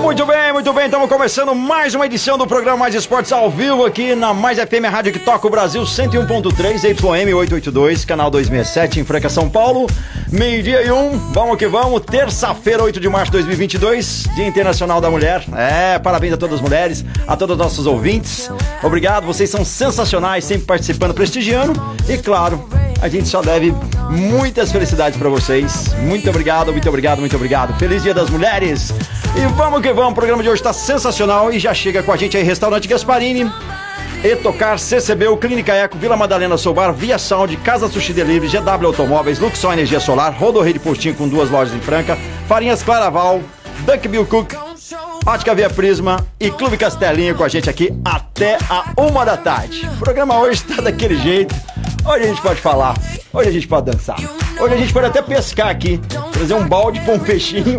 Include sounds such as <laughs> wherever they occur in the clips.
Muito bem, muito bem. Estamos começando mais uma edição do programa Mais Esportes ao vivo aqui na Mais FM Rádio que toca o Brasil 101.3 YM 882, canal 267 em Franca, São Paulo. Meio-dia e um. Vamos que vamos. Terça-feira, 8 de março de 2022, Dia Internacional da Mulher. É, parabéns a todas as mulheres, a todos os nossos ouvintes. Obrigado, vocês são sensacionais, sempre participando, prestigiando. E claro, a gente só deve muitas felicidades para vocês. Muito obrigado, muito obrigado, muito obrigado. Feliz Dia das Mulheres. E vamos que vamos, o programa de hoje está sensacional e já chega com a gente aí Restaurante Gasparini, Etocar, CCB, Clínica Eco, Vila Madalena Soubar, Via Sound, Casa Sushi Delivery, GW Automóveis, Luxor Energia Solar, Rodorreio de Postinho com duas lojas em Franca, Farinhas Claraval, Duck Bill Cook, Ótica Via Prisma e Clube Castelinho com a gente aqui até a uma da tarde. O programa hoje está daquele jeito. Hoje a gente pode falar, hoje a gente pode dançar, hoje a gente pode até pescar aqui, trazer um balde com um peixinho.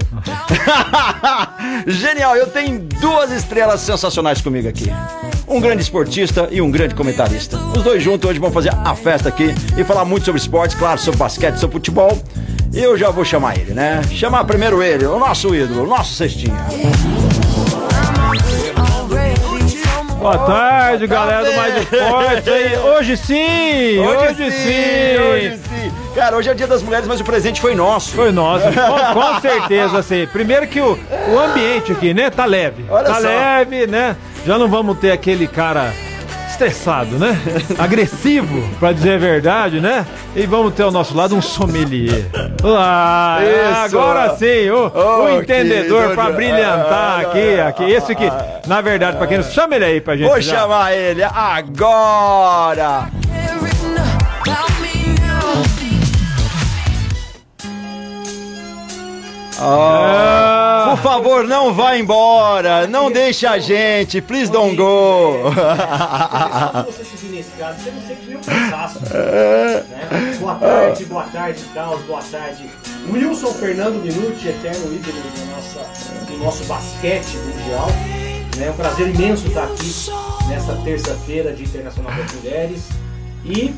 <laughs> Genial, eu tenho duas estrelas sensacionais comigo aqui. Um grande esportista e um grande comentarista. Os dois juntos hoje vão fazer a festa aqui e falar muito sobre esportes, claro, sobre basquete, sobre futebol. Eu já vou chamar ele, né? Chamar primeiro ele, o nosso ídolo, o nosso cestinha. Boa tarde, galera do Mais Esportes aí. Hoje sim, hoje, sim. hoje sim. Cara, hoje é o dia das mulheres, mas o presente foi nosso. Foi nosso, <laughs> com, com certeza, assim. Primeiro que o, o ambiente aqui, né, tá leve. Olha tá só. leve, né? Já não vamos ter aquele cara estressado, né? Agressivo, pra dizer a verdade, né? E vamos ter ao nosso lado um sommelier. Ah, Isso. agora sim, o, Oh, o entendedor que pra doido. brilhantar Ah, aqui, aqui. Esse que, na verdade, pra quem não chama ele aí pra gente. Vou já. chamar ele agora. Ah. Por favor, não vá embora. Não deixe a gente. Please don't go. Você nesse caso, você não cansaço. né? Boa tarde, boa tarde, Carlos, boa tarde. Wilson Fernando Minuti, eterno ídolo do, nossa, do nosso basquete mundial. É um prazer imenso estar aqui nesta terça-feira de Internacional das Mulheres. E,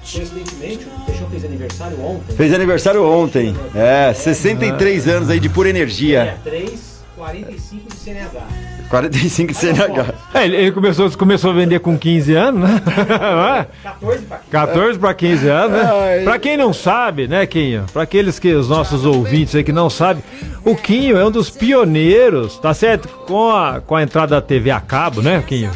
coincidentemente, o Peixão fez aniversário ontem. Fez aniversário ontem. É, 63 anos aí de pura energia. 3, 45 de CNH. 45 de CNH. É, ele, ele começou, começou a vender com 15 anos, né? Não <laughs> é? 14 para 15. 14 para 15 anos, né? Ai. Pra quem não sabe, né, Quinho? Pra aqueles que os nossos ouvintes aí que não sabem, o Quinho é um dos pioneiros, tá certo? Com a, com a entrada da TV a cabo, né, Quinho?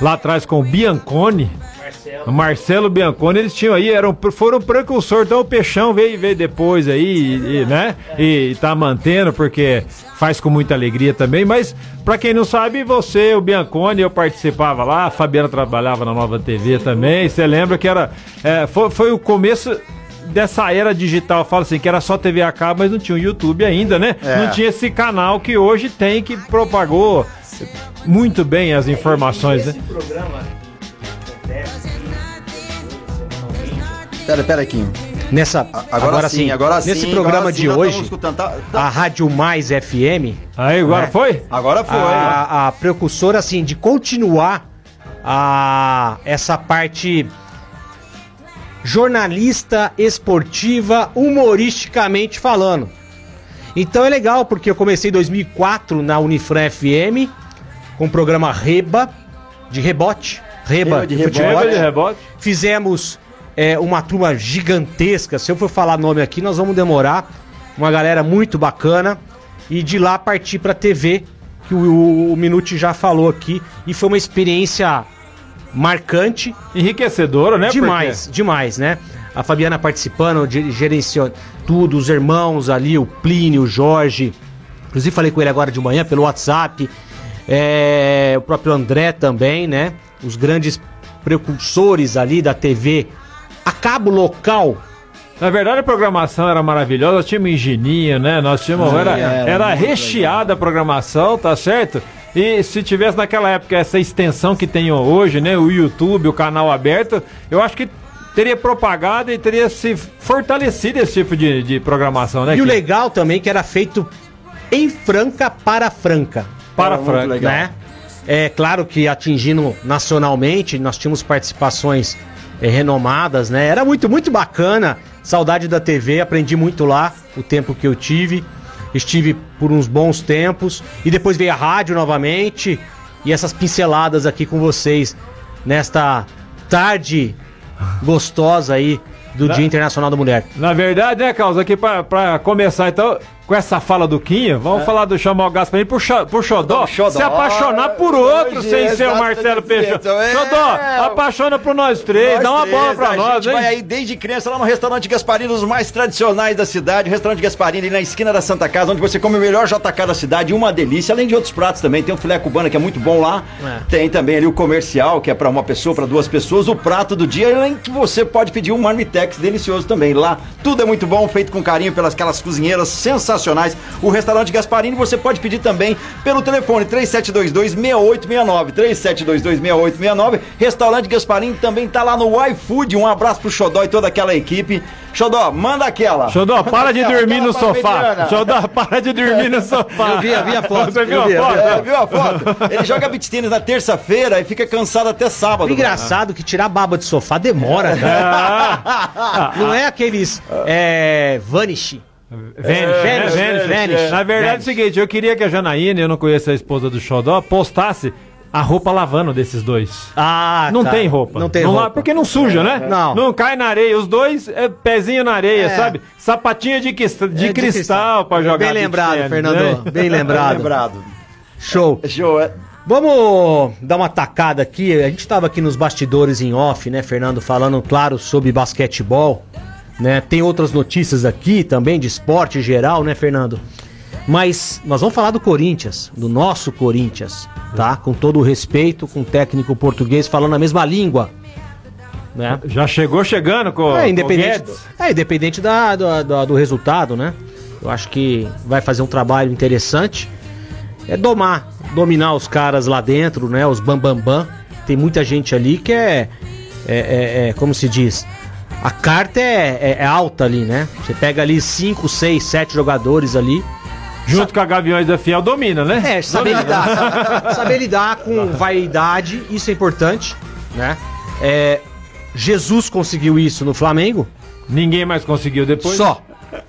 Lá atrás com o Bianconi, Marcelo. o Marcelo Bianconi, eles tinham aí, eram, foram precursor, então o Peixão veio, veio depois aí, e, e, né? E, tá mantendo, porque faz com muita alegria também, mas pra quem não sabe, você, o Bianconi, eu participava lá, a Fabiana trabalhava na Nova TV também, você lembra que era, é, foi, foi o começo dessa era digital, fala assim, que era só TV a cabo, mas não tinha o YouTube ainda, né? É. Não tinha esse canal que hoje tem, que propagou muito bem as informações, né? Esse programa Pera, pera aqui. Nessa, Agora, sim, agora sim. Nesse agora programa sim, de hoje, tá- tá- a Rádio Mais FM, Aí, agora É. foi? Agora foi. a, a precursora assim de continuar a essa parte jornalista esportiva humoristicamente falando. Então é legal porque eu comecei em 2004 na Unifran FM com o programa Reba de rebote, Reba, Reba de de rebote. futebol. Reba de rebote. Fizemos é, uma turma gigantesca. Se eu for falar nome aqui, nós vamos demorar. Uma galera muito bacana. E de lá partir pra TV, que o, o, Minuti já falou aqui. E foi uma experiência marcante. Enriquecedora, né? demais, demais, né? A Fabiana participando, gerenciando tudo, os irmãos ali, o Plínio, o Jorge. Inclusive falei com ele agora de manhã pelo WhatsApp. É, o próprio André também, né? Os grandes precursores ali da TV a cabo local Na verdade, a programação era maravilhosa, nós tínhamos engininho, né? Nós tínhamos. Era, era era muito recheada a programação, tá certo? E se tivesse naquela época essa extensão que tem hoje, né? O YouTube, o canal aberto, eu acho que teria propagado e teria se fortalecido esse tipo de, de programação, né? E o legal também que era feito em Franca para Franca. Para Era muito Franca. legal. né? É claro que atingindo nacionalmente, nós tínhamos participações eh, renomadas, né? Era muito, muito bacana. Saudade da TV, aprendi muito lá o tempo que eu tive. Estive por uns bons tempos e depois veio a rádio novamente e essas pinceladas aqui com vocês nesta tarde gostosa aí do Dia Internacional da Mulher. Na verdade, né, Carlos, aqui pra começar então, com essa fala do Quinho, vamos falar do chamar o Gasparini pro, Xo- pro Xodó, Xodó. se apaixonar por outro Hoje, sem ser o Marcelo Peixoto. isso, é. Xodó, apaixona por nós três, Nós dá uma três, bola pra a nós, gente hein? vai aí desde criança lá no restaurante Gasparini, um dos mais tradicionais da cidade. O restaurante Gasparini, ali na esquina da Santa Casa, onde você come o melhor JK da cidade, uma delícia. Além de outros pratos também. Tem o filé cubano, que é muito bom lá. É. Tem também ali o comercial, que é pra uma pessoa, pra duas pessoas. O prato do dia, além que você pode pedir um marmitex delicioso também. Lá tudo é muito bom, feito com carinho pelas aquelas cozinheiras sensacionais. O restaurante Gasparini você pode pedir também pelo telefone 3722-6869. 3722-6869. Restaurante Gasparini também tá lá no iFood. Um abraço pro Xodó e toda aquela equipe. Xodó, manda aquela. Xodó, Manda para de aquela, dormir aquela no sofá. mediana. Xodó, para de dormir no sofá. <laughs> Eu vi, eu vi a foto, Você viu eu a vi, eu foto? vi. É, viu a foto? Ele joga beat tênis na terça-feira e fica cansado até sábado. Engraçado que tirar baba de sofá demora, cara. <laughs> Ah, Não é aqueles é, vanish. Vênus, Vênus, né? Vênus. Vênus. Na verdade é o Vênus. seguinte, eu queria que a Janaína, eu não conheço a esposa do Xodó, postasse a roupa lavando desses dois. Ah, Não tá. tem roupa. Não tem lá- roupa. porque não suja, né? Não. Não cai na areia. Os dois é pezinho na areia, É. sabe? Sapatinho de, de, É, de cristal, pra jogar. Bem lembrado, tennis, Fernando. né? Bem lembrado. Lembrado. Show. Show, é. Vamos dar uma tacada aqui. A gente tava aqui nos bastidores em off, né, Fernando, falando, claro, sobre basquetebol. Né? Tem outras notícias aqui também de esporte geral, né, Fernando? Mas nós vamos falar do Corinthians, do nosso Corinthians, tá? Com todo o respeito, com o técnico português falando a mesma língua. Né? Já chegou chegando com, É, independente, é, independente da, do, do, do resultado, né? Eu acho que vai fazer um trabalho interessante. É domar, dominar os caras lá dentro, né? Os bambambam. Bam, bam. Tem muita gente ali que é, é, é- é, como se diz, a carta é, é- é alta ali, né? Você pega ali 5, 6, 7 jogadores ali. Junto com a Gaviões da Fiel, domina, né? É, saber lidar. saber- <laughs> saber lidar com vaidade, isso é importante, né? É, Jesus conseguiu isso no Flamengo. Ninguém mais conseguiu depois. Só.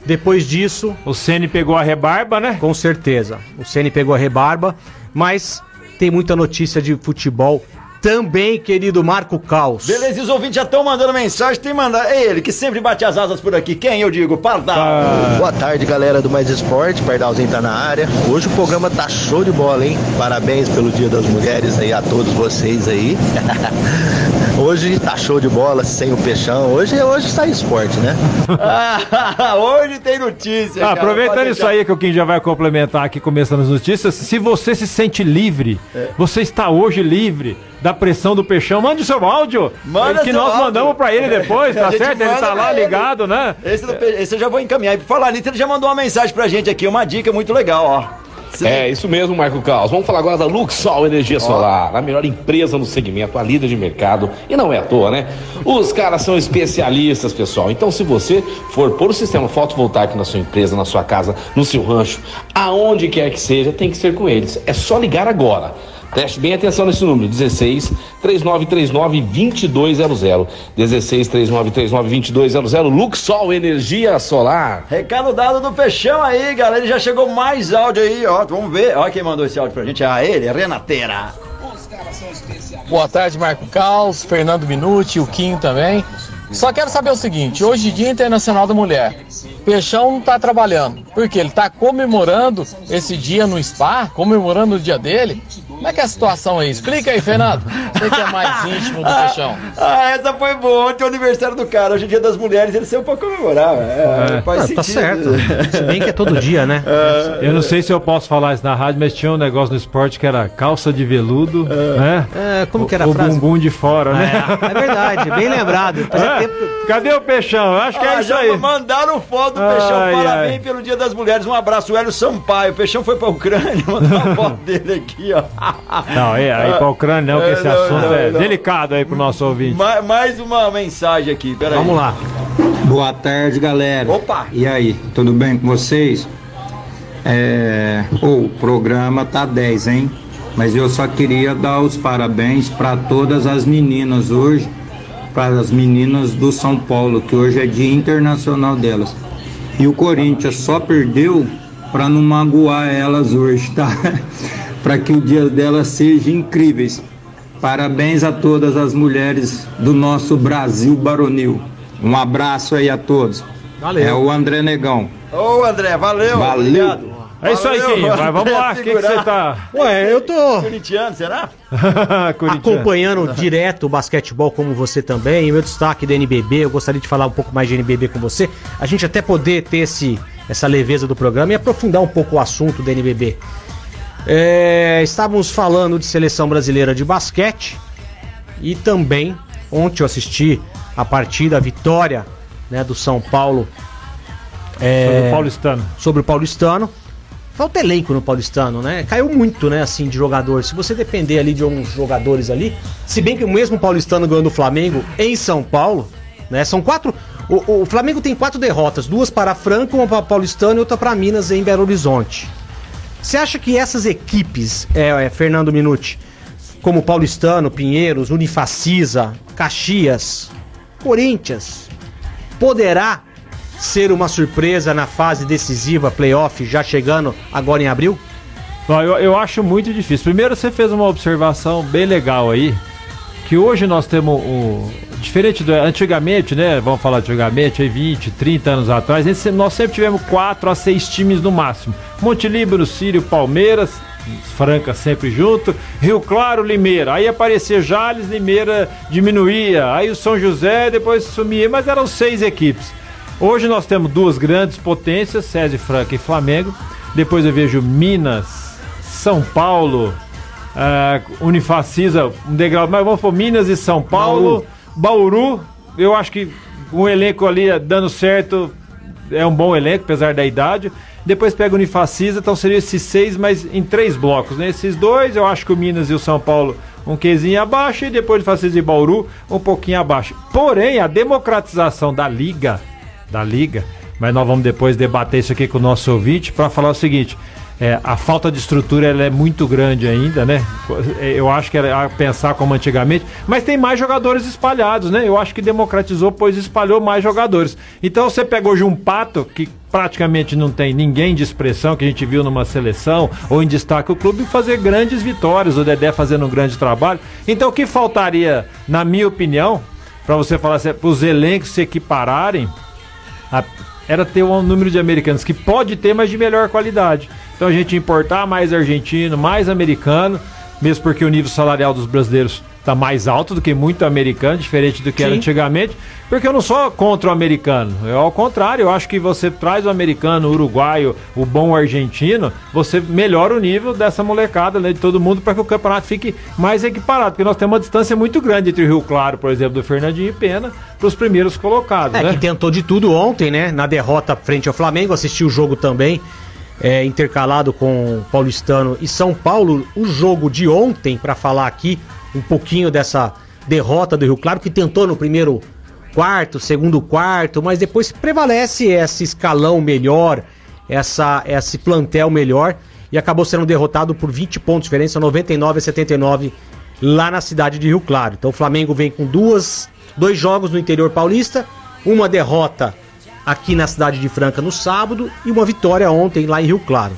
Depois disso, O Ceni pegou a rebarba, né? com certeza, o Ceni pegou a rebarba, mas tem muita notícia de futebol também, querido Marco Caos. Beleza, e os ouvintes já estão mandando mensagem. Tem mandar. É ele que sempre bate as asas por aqui. Quem eu digo? Pardal. Boa tarde, galera do Mais Esporte. Pardalzinho tá na área. Hoje o programa tá show de bola, hein? Parabéns pelo Dia das Mulheres aí a todos vocês aí. <laughs> Hoje tá show de bola, sem o peixão. Hoje, hoje sai esporte, né? Ah, <laughs> hoje tem notícia. Ah, cara. aproveitando Pode isso deixar. aí que o Kim já vai complementar aqui, começando as notícias, se você se sente livre, É. você está hoje livre da pressão do peixão, mande o seu áudio, Manda que seu nós áudio. mandamos pra ele depois, tá <laughs> certo? Ele tá lá ele. ligado, né? Esse, do pe- esse eu já vou encaminhar. E por falar nisso, ele já mandou uma mensagem pra gente aqui, uma dica muito legal, ó. Cê- É, isso mesmo, Marco Caos. Vamos falar agora da Luxol Energia Solar, a melhor empresa no segmento, a líder de mercado. E não é à toa, né? Os caras são especialistas, pessoal. Então, se você for pôr o sistema fotovoltaico na sua empresa, na sua casa, no seu rancho, aonde quer que seja, tem que ser com eles. É só ligar agora. Preste bem atenção nesse número, 16 3939 2200. 16 3939 2200. Luxol Energia Solar. Recado dado do Peixão aí, galera. Ele já chegou mais áudio aí, ó. Vamos ver. Ó quem mandou esse áudio pra gente. Ah, ele, Renateira. Boa tarde, Marco Caos, Fernando Minuti, o Kim também. Só quero saber o seguinte, hoje Dia Internacional da Mulher. Peixão não tá trabalhando. Porque ele tá comemorando esse dia no spa, comemorando o dia dele. Como é que é a situação aí? Explica aí, Fernando. Você que é mais <laughs> íntimo do Peixão. Ah, essa foi boa. Ontem é o aniversário do cara. Hoje é dia das mulheres, ele saiu pra comemorar. É, É. faz Ah, tá sentido. certo. Se bem que é todo dia, né? <laughs> Eu não sei se eu posso falar isso na rádio, mas tinha um negócio no esporte que era calça de veludo, né? É, como que era a o frase? bumbum de fora, né? É, é verdade, bem lembrado. <laughs> É? tempo- Cadê o peixão? Eu acho que Ah, é isso já aí. mandaram foto do Ai, Peixão. Parabéns ai. pelo Dia das Mulheres. Um abraço, Hélio Sampaio. O Peixão foi pra Ucrânia. Mandou uma foto dele aqui, ó. <laughs> Não, é, aí pra Ucrânia não, que É, esse não, assunto não, é não. delicado aí pro nosso ouvinte. Ma- mais uma mensagem aqui. Peraí. Vamos lá. Boa tarde, galera. Opa! E aí, tudo bem com vocês? É, o programa tá 10, hein? Mas eu só queria dar os parabéns para todas as meninas hoje, para as meninas do São Paulo, que hoje é Dia Internacional delas. E o Corinthians só perdeu para não magoar elas hoje, tá? <laughs> para que o dia delas seja incríveis. Parabéns a todas as mulheres do nosso Brasil baronil. Um abraço aí a todos. Valeu. É o André Negão. Ô, André, valeu. Valeu. Obrigado. É isso aí, Kim. Vai, vamos André lá. O que que você tá Ué, eu tô Corintiano, será? <laughs> Acompanhando direto o basquetebol como você também. E meu destaque da NBB, eu gostaria de falar um pouco mais de NBB com você. A gente até poder ter esse, essa leveza do programa e aprofundar um pouco o assunto da NBB. É, estávamos falando de seleção brasileira de basquete e também ontem eu assisti a partida, a vitória né, do São Paulo é, Sobre o Paulistano. sobre o Paulistano. Falta elenco no Paulistano, né? Caiu muito, né, assim, de jogadores. Se você depender ali de uns jogadores ali, se bem que o mesmo Paulistano ganhou do Flamengo em São Paulo, né? São quatro. O, o Flamengo tem quatro derrotas, duas para Franco, uma para Paulistano e outra para Minas em Belo Horizonte. Você acha que essas equipes, é, é, Fernando Minuti, como Paulistano, Pinheiros, Unifacisa, Caxias, Corinthians, poderá ser uma surpresa na fase decisiva, playoff, já chegando agora em abril? Eu, eu acho muito difícil. Primeiro, você fez uma observação bem legal aí, que hoje nós temos o. Diferente do. Antigamente, né? Vamos falar antigamente, aí 20, 30 anos atrás, nós sempre tivemos 4 a 6 times no máximo. Monte Líbano, Sírio, Palmeiras, Franca sempre junto, Rio Claro, Limeira. Aí aparecia Jales, Limeira diminuía. Aí o São José depois sumia, mas eram seis equipes. Hoje nós temos duas grandes potências, César Franca e Flamengo. Depois eu vejo Minas, São Paulo, ah, Unifacisa, um degrau, mas vamos por Minas e São Paulo, Bauru. Eu acho que um elenco ali dando certo é um bom elenco, apesar da idade. Depois pega o Unifacisa, então seriam esses seis, mas em três blocos, né? Esses dois, eu acho que o Minas e o São Paulo um quezinho abaixo, e depois o Unifacisa e Bauru um pouquinho abaixo. Porém, a democratização da liga, da liga, mas nós vamos depois debater isso aqui com o nosso ouvinte para falar o seguinte. É, a falta de estrutura ela é muito grande ainda, né? Eu acho que era a pensar como antigamente, mas tem mais jogadores espalhados, né? Eu acho que democratizou, pois espalhou mais jogadores. Então você pega hoje um pato que praticamente não tem ninguém de expressão que a gente viu numa seleção ou em destaque o clube fazer grandes vitórias, o Dedé fazendo um grande trabalho. Então o que faltaria, na minha opinião, para você falar assim, para os elencos se equipararem, a- era ter um número de americanos que pode ter, mas de melhor qualidade. Então a gente importar mais argentino, mais americano, mesmo porque o nível salarial dos brasileiros está mais alto do que muito americano, diferente do que era Sim. antigamente. Porque eu não sou contra o americano. Eu, ao contrário, eu acho que você traz o americano, o uruguaio, o bom argentino, você melhora o nível dessa molecada, né, de todo mundo, para que o campeonato fique mais equiparado. Porque nós temos uma distância muito grande entre o Rio Claro, por exemplo, do Fernandinho e Pena, para os primeiros colocados. É, né? que tentou de tudo ontem, né? Na derrota frente ao Flamengo, assisti o jogo também, é, intercalado com Paulistano e São Paulo. O jogo de ontem, pra falar aqui um pouquinho dessa derrota do Rio Claro, que tentou no primeiro quarto, segundo quarto, mas depois prevalece esse escalão melhor, essa, esse plantel melhor, e acabou sendo derrotado por 20 pontos de diferença, 99 a 79 lá na cidade de Rio Claro. Então o Flamengo vem com duas, dois jogos no interior paulista, uma derrota aqui na cidade de Franca no sábado e uma vitória ontem lá em Rio Claro.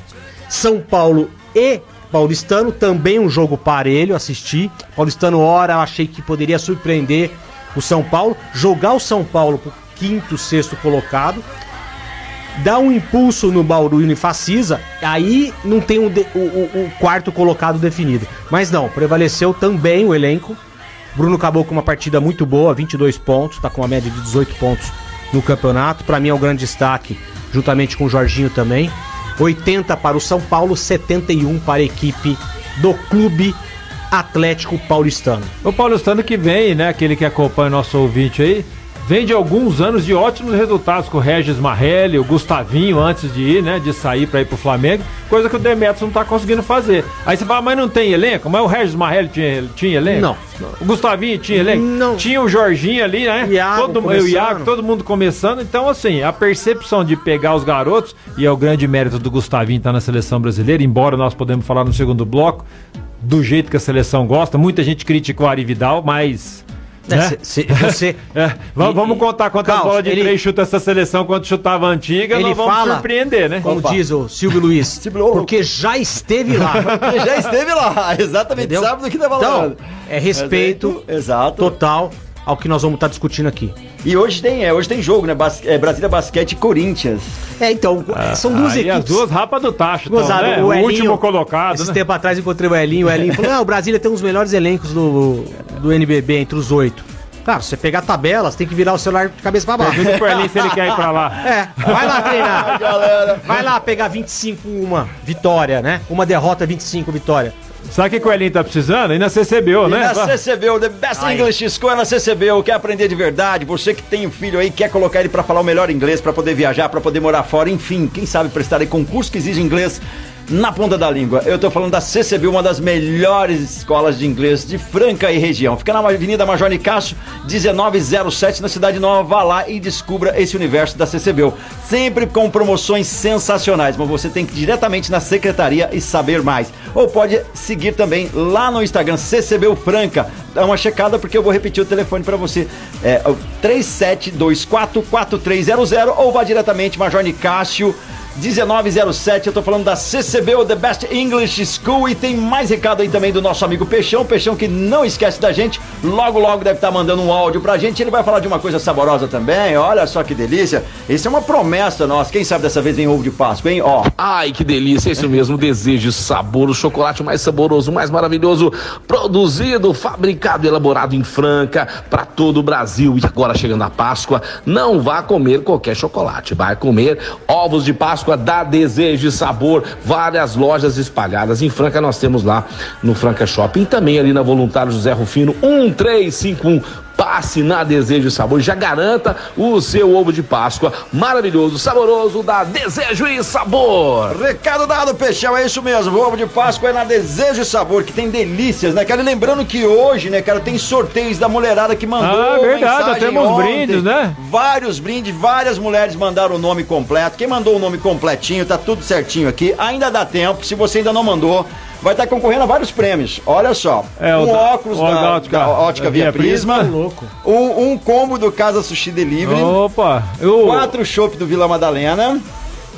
São Paulo e Paulistano, também um jogo parelho, assisti. Paulistano, hora, achei que poderia surpreender o São Paulo, jogar o São Paulo pro quinto, sexto colocado. dá um impulso no Bauru e no Facisa, aí não tem um de- o, o- o quarto colocado definido. Mas não, prevaleceu também o elenco. Bruno acabou com uma partida muito boa, 22 pontos, tá com uma média de 18 pontos no campeonato. Pra mim é um grande destaque, juntamente com o Jorginho também. 80 para o São Paulo, 71 para a equipe do Clube Atlético Paulistano. O paulistano que vem, né? Aquele que acompanha o nosso ouvinte aí, vem de alguns anos de ótimos resultados com o Regis Marrelli, o Gustavinho antes de ir, né? De sair pra ir pro Flamengo, coisa que o Demetrius não tá conseguindo fazer. Aí você fala, mas não tem elenco? Mas o Regis Marrelli tinha, tinha elenco? Não. O Gustavinho tinha elenco? Não. Tinha o Jorginho ali, né? Iago todo, o. Iago, todo mundo começando. Então, assim, a percepção de pegar os garotos, e é o grande mérito do Gustavinho estar na seleção brasileira, embora nós podemos falar no segundo bloco, do jeito que a seleção gosta. Muita gente criticou o Ari Vidal, mas. É, né? se- se- você- <laughs> É, vamos, E- vamos contar quantas Carlos, bolas de ele- três chuta essa seleção quando chutava a antiga, Ele nós vamos fala- surpreender, né? Como diz o <laughs> Silvio Luiz, porque já esteve lá. <laughs> Já esteve lá, exatamente, Entendeu? sabe do que tá Então, falando. é respeito Exato. total ao que nós vamos estar discutindo aqui. E hoje tem, é, hoje tem jogo, né? Bas é, Brasília Basquete e Corinthians. É, então, são duas Aí as equipes. duas rapas do tacho, então, Gozado, né? o o, Elinho, último colocado, Esse né? tempo atrás encontrei o Elinho, o Elinho falou, não, o Brasília tem um dos melhores elencos do, do NBB, entre os oito. Cara, se você pegar a tabela, você tem que virar o celular de cabeça pra baixo. Pergunta pro Elinho se ele quer ir pra lá. <laughs> É, vai lá treinar. Galera. Vai lá pegar 25 uma vitória, né? Uma derrota, 25 vitória. Sabe o que que o Elinho tá precisando? E na CCBO, E né? na CCBU, The Best Ai. English School é na CCBU, quer aprender de verdade, você que tem um filho aí, quer colocar ele pra falar o melhor inglês, pra poder viajar, pra poder morar fora, enfim, quem sabe prestar aí concurso que exige inglês na ponta da língua. Eu tô falando da CCBU, uma das melhores escolas de inglês de Franca e região. Fica na Avenida Major Nicasso, 1907, na Cidade Nova. Vá lá e descubra esse universo da CCBU. Sempre com promoções sensacionais, mas você tem que ir diretamente na secretaria e saber mais. Ou pode seguir também lá no Instagram, CCBU Franca. Dá uma checada porque eu vou repetir o telefone para você. É o 37244300 ou vá diretamente Major Nicásio 1907, eu tô falando da CCBU, The Best English School, e tem mais recado aí também do nosso amigo Peixão, Peixão que não esquece da gente, logo logo deve estar mandando um áudio pra gente, ele vai falar de uma coisa saborosa também, olha só que delícia, isso é uma promessa nossa, quem sabe dessa vez vem ovo de Páscoa, hein, ó. Ai, que delícia, isso mesmo, desejo, sabor, o chocolate mais saboroso, mais maravilhoso, produzido, fabricado elaborado em Franca para todo o Brasil. E agora chegando a Páscoa, não vá comer qualquer chocolate, vai comer ovos de Páscoa da Desejo e Sabor, várias lojas espalhadas em Franca, nós temos lá no Franca Shopping, e também ali na Voluntário José Rufino 1351. Passe na Desejo e Sabor, já garanta o seu ovo de Páscoa maravilhoso, saboroso da Desejo e Sabor. Recado dado, Peixão, é isso mesmo. O ovo de Páscoa é na Desejo e Sabor, que tem delícias, né, cara? E lembrando que hoje, né, cara, tem sorteios da mulherada que mandou. Ah, verdade, mensagem temos ontem. brindes, né? Vários brindes, várias mulheres mandaram o nome completo. Quem mandou o nome completinho, tá tudo certinho aqui. Ainda dá tempo, se você ainda não mandou. Vai estar concorrendo a vários prêmios. Olha só. É, o um da- óculos da, da ótica- da ótica da Via Via Prisma. Prisma. Louco. Um, um combo do Casa Sushi Delivery. Opa, eu. Quatro chopp do Vila Madalena.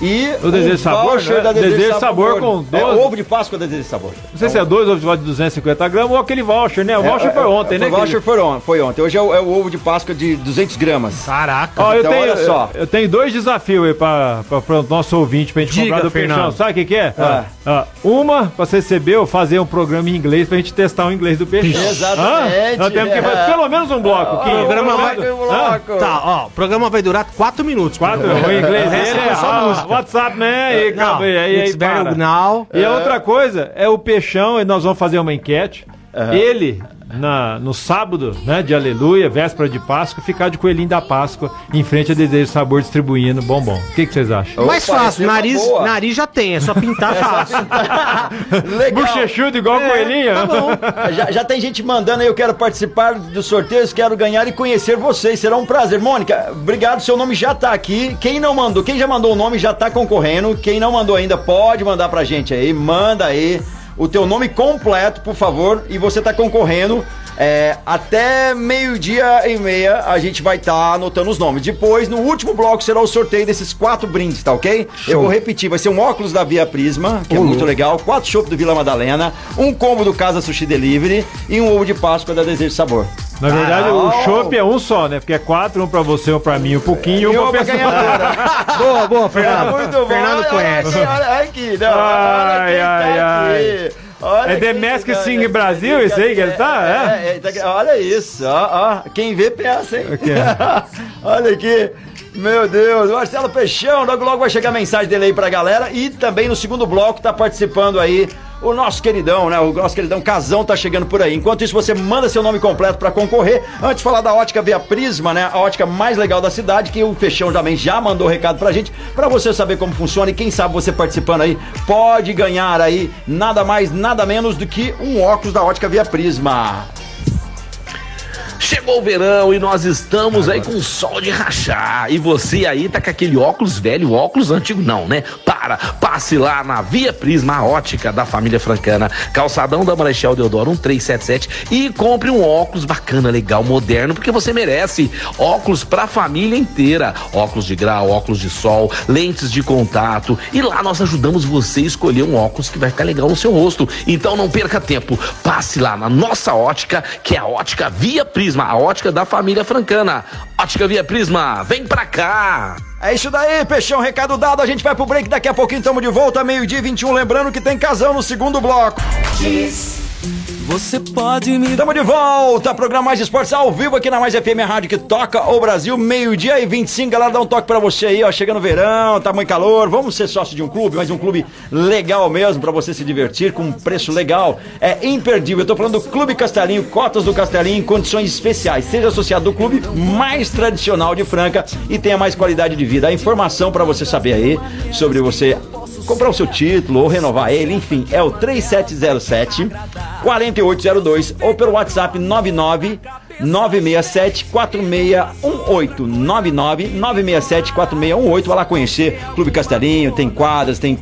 E O Desejo e Sabor, né? da Desejo e Sabor com É, 12. ovo de Páscoa da Desejo e Sabor. Não sei se é dois ovos de vó de 250 gramas ou aquele voucher, né? O voucher foi ontem, né? O voucher foi ontem, foi ontem. Hoje é o, é o ovo de Páscoa de 200 gramas. Caraca. Ó, eu Então, tenho, olha só. Eu, eu tenho dois desafios aí pra, pra, pra nosso ouvinte, pra gente Diga, comprar do Fernando. Peixão. Sabe o que, que é? Ah. Ah, uma, pra você receber ou fazer um programa em inglês pra gente testar o inglês do Peixão. Exatamente. Hã? Nós temos que fazer pelo menos um bloco. que Ah, programa o vai- bloco. Tá, ó, o programa vai durar 4 minutos. Quatro, o inglês dele é só ah, música. WhatsApp, né? E, Não, acaba, e aí, aí para. now. E a outra coisa é o Peixão, e nós vamos fazer uma enquete. Ele, na, no sábado, né, de aleluia, véspera de Páscoa, ficar de coelhinho da Páscoa em frente a Desejo Sabor distribuindo bombom. O que, que vocês acham? Mais fácil, é nariz, nariz já tem, é só pintar fácil. <laughs> Legal. Bochechudo igual coelhinho? Tá bom. <laughs> Já, já tem gente mandando aí, eu quero participar dos sorteios, quero ganhar e conhecer vocês. Será um prazer. Mônica, obrigado, seu nome já tá aqui. Quem não mandou, quem já mandou o nome já tá concorrendo. Quem não mandou ainda, pode mandar pra gente aí. Manda aí o teu nome completo, por favor, e você tá concorrendo É, até meio-dia e meia a gente vai estar anotando os nomes. Depois, no último bloco, será o sorteio desses quatro brindes, tá ok? Eu vou repetir: vai ser um óculos da Via Prisma, que é muito legal, quatro chopp do Vila Madalena, um combo do Casa Sushi Delivery e um ovo de Páscoa da Desejo Sabor. Na verdade, Ah, o chopp é um só, né? Porque é quatro, um pra você, um pra mim, um pouquinho, E um uma pessoa. <laughs> Boa, boa, Fernando. Muito bom. Fernando olha, conhece. Olha, olha aqui, não, Ai, olha quem tá ai, aqui. Olha É The Mask Sing Brasil, esse aí que ele tá? É, é, tá- olha isso, ó, ó. Quem vê pensa, hein? Ok. <laughs> olha aqui. Meu Deus, Marcelo Peixão, logo logo vai chegar a mensagem dele aí pra galera. E também no segundo bloco tá participando aí o nosso queridão, né? O nosso queridão Casão tá chegando por aí. Enquanto isso, você manda seu nome completo pra concorrer. Antes de falar da ótica Via Prisma, né? A ótica mais legal da cidade, que o Peixão também já mandou recado pra gente, pra você saber como funciona e quem sabe você participando aí pode ganhar aí nada mais, nada menos do que um óculos da ótica Via Prisma. Chegou o verão e nós estamos aí com sol de rachar. E você aí tá com aquele óculos velho, óculos antigo não, né? Para, passe lá na Via Prisma ótica da família Francana, calçadão da Marechal Deodoro 1377 e compre um óculos bacana, legal, moderno, porque você merece. Óculos pra família inteira. Óculos de grau, óculos de sol, lentes de contato. E lá nós ajudamos você a escolher um óculos que vai ficar legal no seu rosto. Então não perca tempo. Passe lá na nossa ótica, que é a ótica Via Prisma, a ótica da família Francana. Ótica Via Prisma, vem pra cá! É isso daí, Peixão, recado dado. A gente vai pro break daqui a pouquinho, tamo de volta, meio-dia e 21. Lembrando que tem casão no segundo bloco. Você pode me Tamo de volta, programa Mais Esportes ao vivo aqui na Mais FM, rádio que toca o Brasil, meio-dia e 25. Galera, dá um toque pra você aí, ó. Chegando o verão, tá muito calor. Vamos ser sócio de um clube, mas um clube legal mesmo, pra você se divertir com um preço legal. É imperdível. Eu tô falando do Clube Castelinho, cotas do Castelinho em condições especiais. Seja associado do clube mais tradicional de Franca e tenha mais qualidade de vida. A informação pra você saber aí sobre você comprar o seu título ou renovar ele, enfim, é o 3707 4802 ou pelo WhatsApp 99 967 4618 99 967 4618 vai lá conhecer Clube Castelinho, tem quadras, tem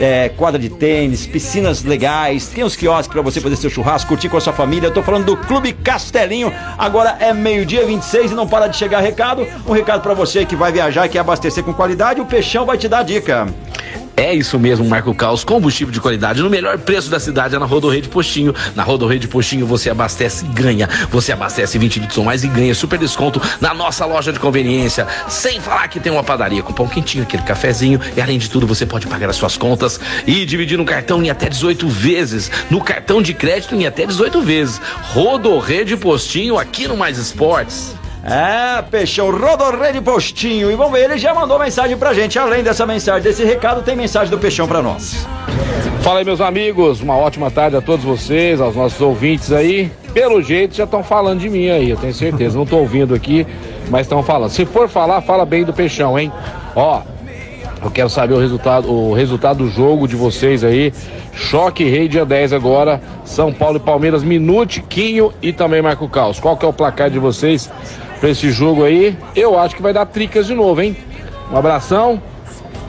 é, quadra de tênis, piscinas legais, tem os quiosques para você fazer seu churrasco, curtir com a sua família. Eu tô falando do Clube Castelinho. Agora é meio-dia 26 e não para de chegar recado. Um recado para você que vai viajar e quer abastecer com qualidade, o Peixão vai te dar dica. É isso mesmo, Marco Caos, combustível de qualidade no melhor preço da cidade é na Rodorreio de Postinho. Na Rodorreio de Postinho você abastece e ganha. Você abastece 20 litros ou mais e ganha super desconto na nossa loja de conveniência. Sem falar que tem uma padaria com pão quentinho, aquele cafezinho e além de tudo você pode pagar as suas contas e dividir no cartão em até 18 vezes. No cartão de crédito em até 18 vezes. Rodorreio de Postinho aqui no Mais Esportes. É, Peixão, Rodorreio de Postinho. E vamos ver, ele já mandou mensagem pra gente. Além dessa mensagem, desse recado, tem mensagem do Peixão pra nós. Fala aí, meus amigos. Uma ótima tarde a todos vocês, aos nossos ouvintes aí. Pelo jeito já estão falando de mim aí, eu tenho certeza. Não tô ouvindo aqui, mas estão falando. Se for falar, fala bem do Peixão, hein? Ó, eu quero saber o resultado, o resultado do jogo de vocês aí. Choque Rei dia 10 agora. São Paulo e Palmeiras, Minute, Quinho e também Marco Caos. Qual que é o placar de vocês pra esse jogo aí? Eu acho que vai dar tricas de novo, hein? Um abração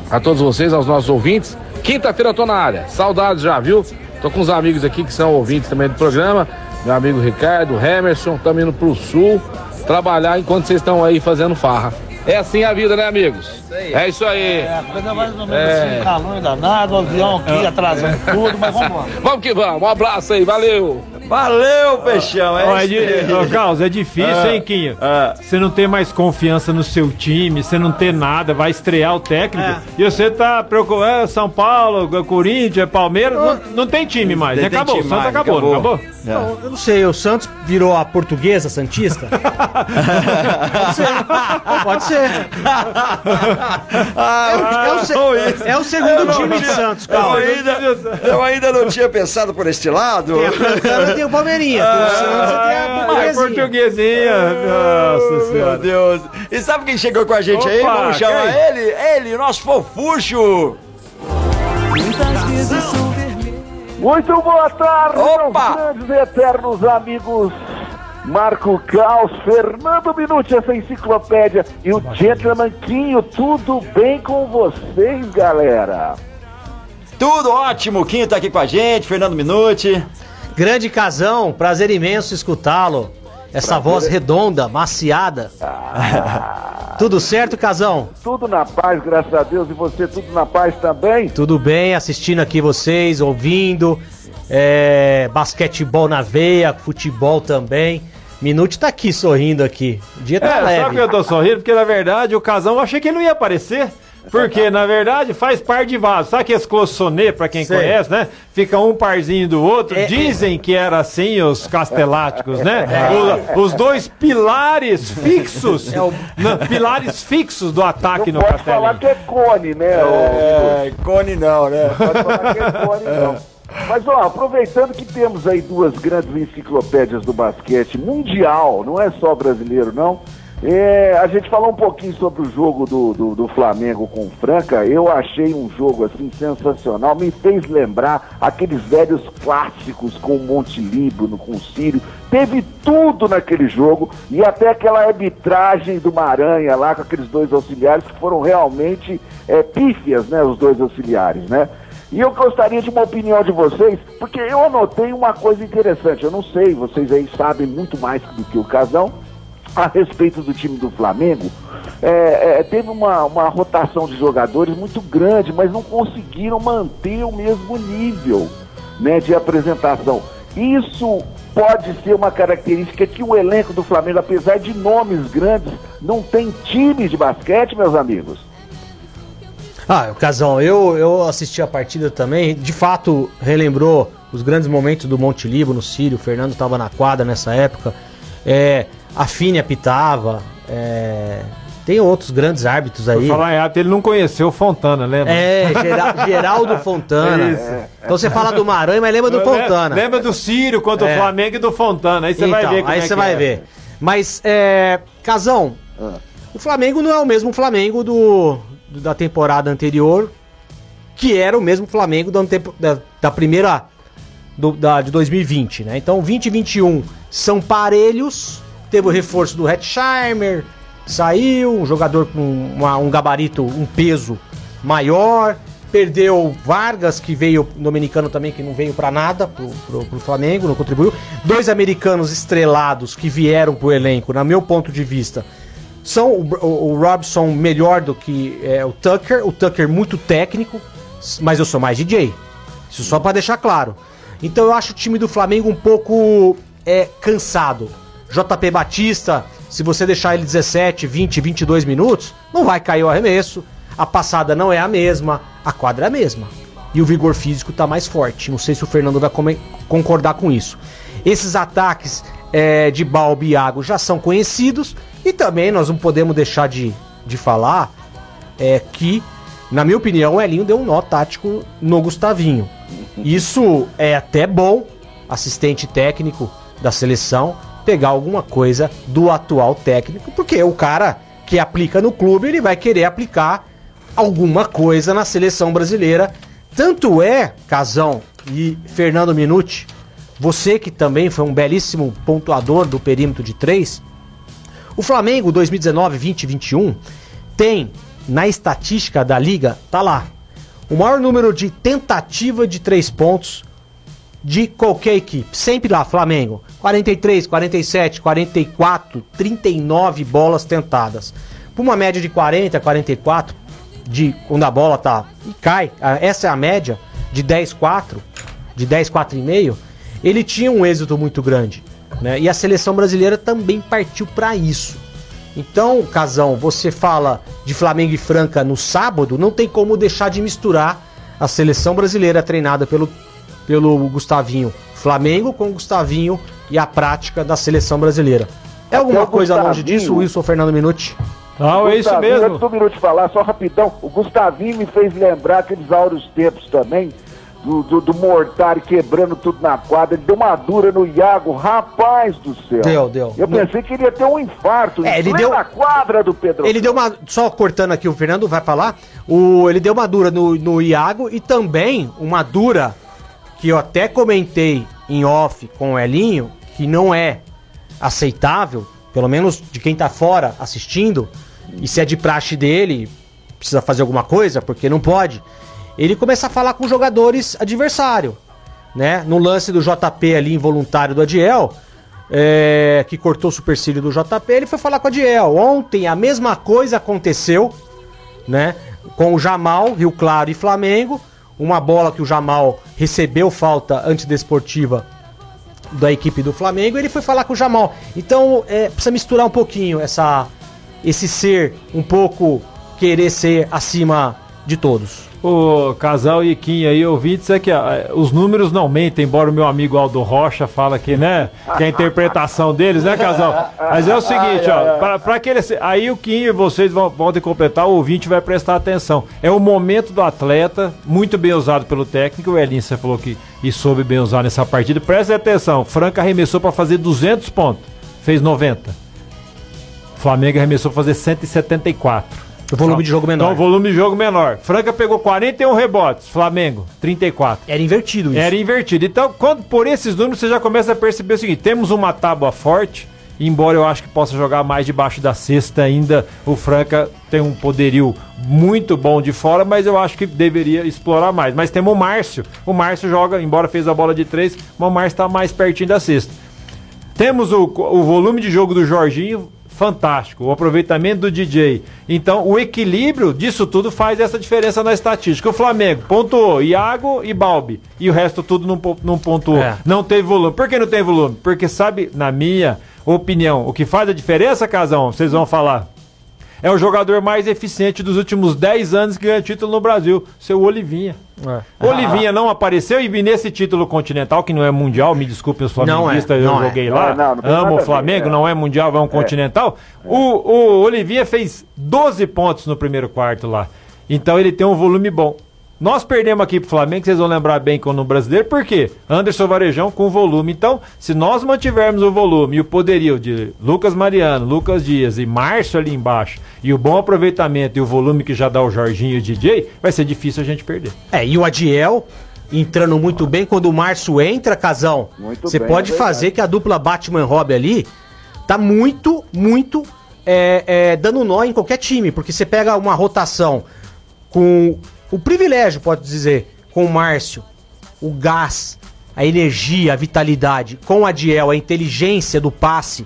a todos vocês, aos nossos ouvintes. Quinta-feira eu tô na área. Saudades já, viu? Tô com uns amigos aqui que são ouvintes também do programa. Meu amigo Ricardo, Emerson, estamos indo pro sul trabalhar enquanto vocês estão aí fazendo farra. É assim a vida, né, amigos? É isso aí. É, a coisa mais ou menos É. assim, calor danado, o avião aqui atrasando tudo, mas vamos embora. Vamos que vamos. Um abraço aí, valeu. Valeu, Peixão. É é isso. Ô, Carlos, é difícil, Ah, hein, Quinho? ah. Você não ter mais confiança no seu time, você não ter nada, vai estrear o técnico. É. E você tá preocupado, São Paulo, Corinthians, Palmeiras, não, não tem time mais? Tem Acabou, o time Santos mais, acabou, não acabou? É. Não, eu não sei, o Santos virou a portuguesa Santista? <laughs> Pode ser. Pode ser. Ah, É o é o segundo Eu time de Santos, eu calma. ainda, eu ainda não tinha pensado por este lado. Tem e tem o Palmeirinha. Tem o Santos e tem a Ah, portuguesinha. portuguesinha. Nossa Meu senhora. Deus. E sabe quem chegou com a gente aí? Opa, Vamos chamar quem? ele? Ele, nosso fofucho. Muito boa tarde, Opa! meus grandes e eternos amigos. Marco Caos, Fernando Minuti, essa enciclopédia e o Gentleman Quinho, tudo bem com vocês, galera? Tudo ótimo. Quinho tá aqui com a gente, Fernando Minuti. Grande Casão, prazer imenso escutá-lo. Essa Prazer voz redonda, maciada. Tudo certo, Casão? Tudo na paz, graças a Deus. E você, tudo na paz também? Tudo bem, assistindo aqui vocês, ouvindo. É, basquetebol na veia, futebol também. Minute tá aqui sorrindo aqui. O dia tá É, leve. sabe que eu tô sorrindo? Porque na verdade o casão eu achei que ele não ia aparecer. Porque, na verdade, faz par de vaso. Sabe que esse clossonê, pra quem Sei. conhece, né? Fica um parzinho do outro. É, Dizem que era assim os casteláticos, né? <laughs> É. O- os dois pilares fixos. É o- não, pilares fixos do ataque Não no pode falar castelinho. que é cone, né? ô, É, cone não, né? Pode falar que é cone, <laughs> não. Mas, ó, aproveitando que temos aí duas grandes enciclopédias do basquete mundial, não é só brasileiro, não. É, a gente falou um pouquinho sobre o jogo do, do, do Flamengo com o Franca. Eu achei um jogo assim sensacional. Me fez lembrar aqueles velhos clássicos com o Monte Líbano, com o Sírio. Teve tudo naquele jogo e até aquela arbitragem do Maranha lá com aqueles dois auxiliares que foram realmente é, pífias, né? Os dois auxiliares, né? E eu gostaria de uma opinião de vocês, porque eu anotei uma coisa interessante. Eu não sei, vocês aí sabem muito mais do que o Casão a respeito do time do Flamengo. É, é, teve uma, uma rotação de jogadores muito grande, mas não conseguiram manter o mesmo nível né, de apresentação. Isso pode ser uma característica que o elenco do Flamengo, apesar de nomes grandes, não tem time de basquete, meus amigos. Ah, Casão, eu, eu assisti a partida também. De fato, relembrou os grandes momentos do Monte Líbano, no Sírio. O Fernando estava na quadra nessa época. É, a Fini apitava. é, tem outros grandes árbitros Por aí. falar em hábito, ele não conheceu o Fontana, lembra? É, <laughs> Gera- Geraldo Fontana. Isso. Então você fala do Maranhão, mas lembra do Fontana. Lembra do Sírio contra É. o Flamengo e do Fontana. Aí você vai Então, ver como aí é você vai é. ver. Mas, é, Casão, o Flamengo não é o mesmo Flamengo do, do- da temporada anterior, que era o mesmo Flamengo da, da, da primeira do- da, de 2020, né? Então, 20 e 21 são parelhos. Teve o reforço do Hetzheimer, saiu, um jogador com uma- um gabarito, um peso maior. Perdeu Vargas, que veio, dominicano também, que não veio pra nada pro, pro, pro Flamengo, não contribuiu. Dois americanos estrelados que vieram pro elenco, na meu ponto de vista, são o, o- o Robson melhor do que é, o Tucker, o Tucker muito técnico, mas eu sou mais DJ. Isso só pra deixar claro. Então eu acho o time do Flamengo um pouco é, cansado. JP Batista, se você deixar ele 17, 20, 22 minutos, não vai cair o arremesso. A passada não é a mesma, a quadra é a mesma. E o vigor físico tá mais forte. Não sei se o Fernando vai concordar com isso. Esses ataques é, de Balbi e Iago já são conhecidos. E também nós não podemos deixar de, de falar é que, na minha opinião, o Elinho deu um nó tático no Gustavinho. Isso é até bom, assistente técnico da seleção, pegar alguma coisa do atual técnico, porque o cara que aplica no clube, ele vai querer aplicar alguma coisa na seleção brasileira. Tanto é, Casão e Fernando Minuti, você que também foi um belíssimo pontuador do perímetro de três, o Flamengo 2019, 20 21 tem na estatística da liga, tá lá, o maior número de tentativa de três pontos de qualquer equipe. Sempre lá, Flamengo. 43, 47, 44, 39 bolas tentadas. Por uma média de 40, 44, de quando a bola tá e cai, essa é a média de 10, 4, de 10, 4,5, ele tinha um êxito muito grande. Né? E a seleção brasileira também partiu para isso. Então, Casão, você fala de Flamengo e Franca no sábado, não tem como deixar de misturar a seleção brasileira treinada pelo, pelo Gustavinho Flamengo com o Gustavinho e a prática da seleção brasileira. É alguma coisa longe disso, Wilson Fernando Minuti? Não, é isso mesmo. Antes do minuto de falar, só rapidão, o Gustavinho me fez lembrar aqueles áureos tempos também, do, do, do Mortari quebrando tudo na quadra, ele deu uma dura no Iago, rapaz do céu. Deu, deu. Eu pensei que ele ia ter um infarto É, ele deu- quadra do Pedro. Ele deu uma. Só cortando aqui, o Fernando vai falar. O, ele deu uma dura no, no Iago e também uma dura que eu até comentei em off com o Elinho, que não é aceitável, pelo menos de quem tá fora assistindo, e se é de praxe dele, precisa fazer alguma coisa, porque não pode. Ele começa a falar com jogadores adversário. né? No lance do JP ali involuntário do Adiel, é, que cortou o supercílio do JP, ele foi falar com o Adiel. Ontem a mesma coisa aconteceu, né? Com o Jamal, Rio Claro e Flamengo. Uma bola que o Jamal recebeu falta antidesportiva da equipe do Flamengo, ele foi falar com o Jamal. Então, é, precisa misturar um pouquinho essa, esse ser um pouco querer ser acima de todos. O casal Iquinho aí, ouvintes, é que ah, os números não mentem, embora o meu amigo Aldo Rocha fala que, né, que é a interpretação deles, né, casal? Mas é o seguinte, ó, pra, pra aquele, aí o Quinho e vocês vão, podem completar, o ouvinte vai prestar atenção. É o momento do atleta, muito bem usado pelo técnico, o Elinho, você falou que e soube bem usar nessa partida. Presta atenção, Franca arremessou para fazer 200 pontos, fez 90. Flamengo arremessou pra fazer 174. O volume de jogo menor. Então, volume de jogo menor. Franca pegou 41 rebotes, Flamengo 34. Era invertido isso. Era invertido. Então, quando, por esses números, você já começa a perceber o seguinte: temos uma tábua forte, embora eu acho que possa jogar mais debaixo da cesta ainda. O Franca tem um poderio muito bom de fora, mas eu acho que deveria explorar mais. Mas temos o Márcio. O Márcio joga, embora fez a bola de três, mas o Márcio está mais pertinho da cesta. Temos o, o volume de jogo do Jorginho fantástico, o aproveitamento do DJ. Então, o equilíbrio disso tudo faz essa diferença na estatística. O Flamengo pontuou Iago e Balbi, e o resto tudo não, não pontuou. É. Não teve volume. Por que não tem volume? Porque, sabe, na minha opinião, o que faz a diferença, Casão, vocês vão falar, é o jogador mais eficiente dos últimos 10 anos que ganha título no Brasil, seu Olivinha. É. Olivinha não apareceu e nesse título continental, que não é mundial, me desculpe os Não é, flamenguistas, não eu é. joguei Não, lá. não, não amo o Flamengo, é. não é mundial, é um continental. O, o Olivinha fez 12 pontos no primeiro quarto lá. Então ele tem um volume bom. Nós perdemos aqui pro Flamengo, vocês vão lembrar bem quando no brasileiro, por quê? Anderson Varejão com volume. Então, se nós mantivermos o volume e o poderio de Lucas Mariano, Lucas Dias e Márcio ali embaixo, e o bom aproveitamento e o volume que já dá o Jorginho e o DJ, vai ser difícil a gente perder. É, e o Adiel entrando muito bem. Quando o Márcio entra, Casão, Muito você bem, pode é fazer que a dupla Batman Rob ali tá muito, muito é, é, dando nó em qualquer time. Porque você pega uma rotação com o privilégio, pode dizer, com o Márcio, o gás, a energia, a vitalidade, com o Adiel, a inteligência do passe.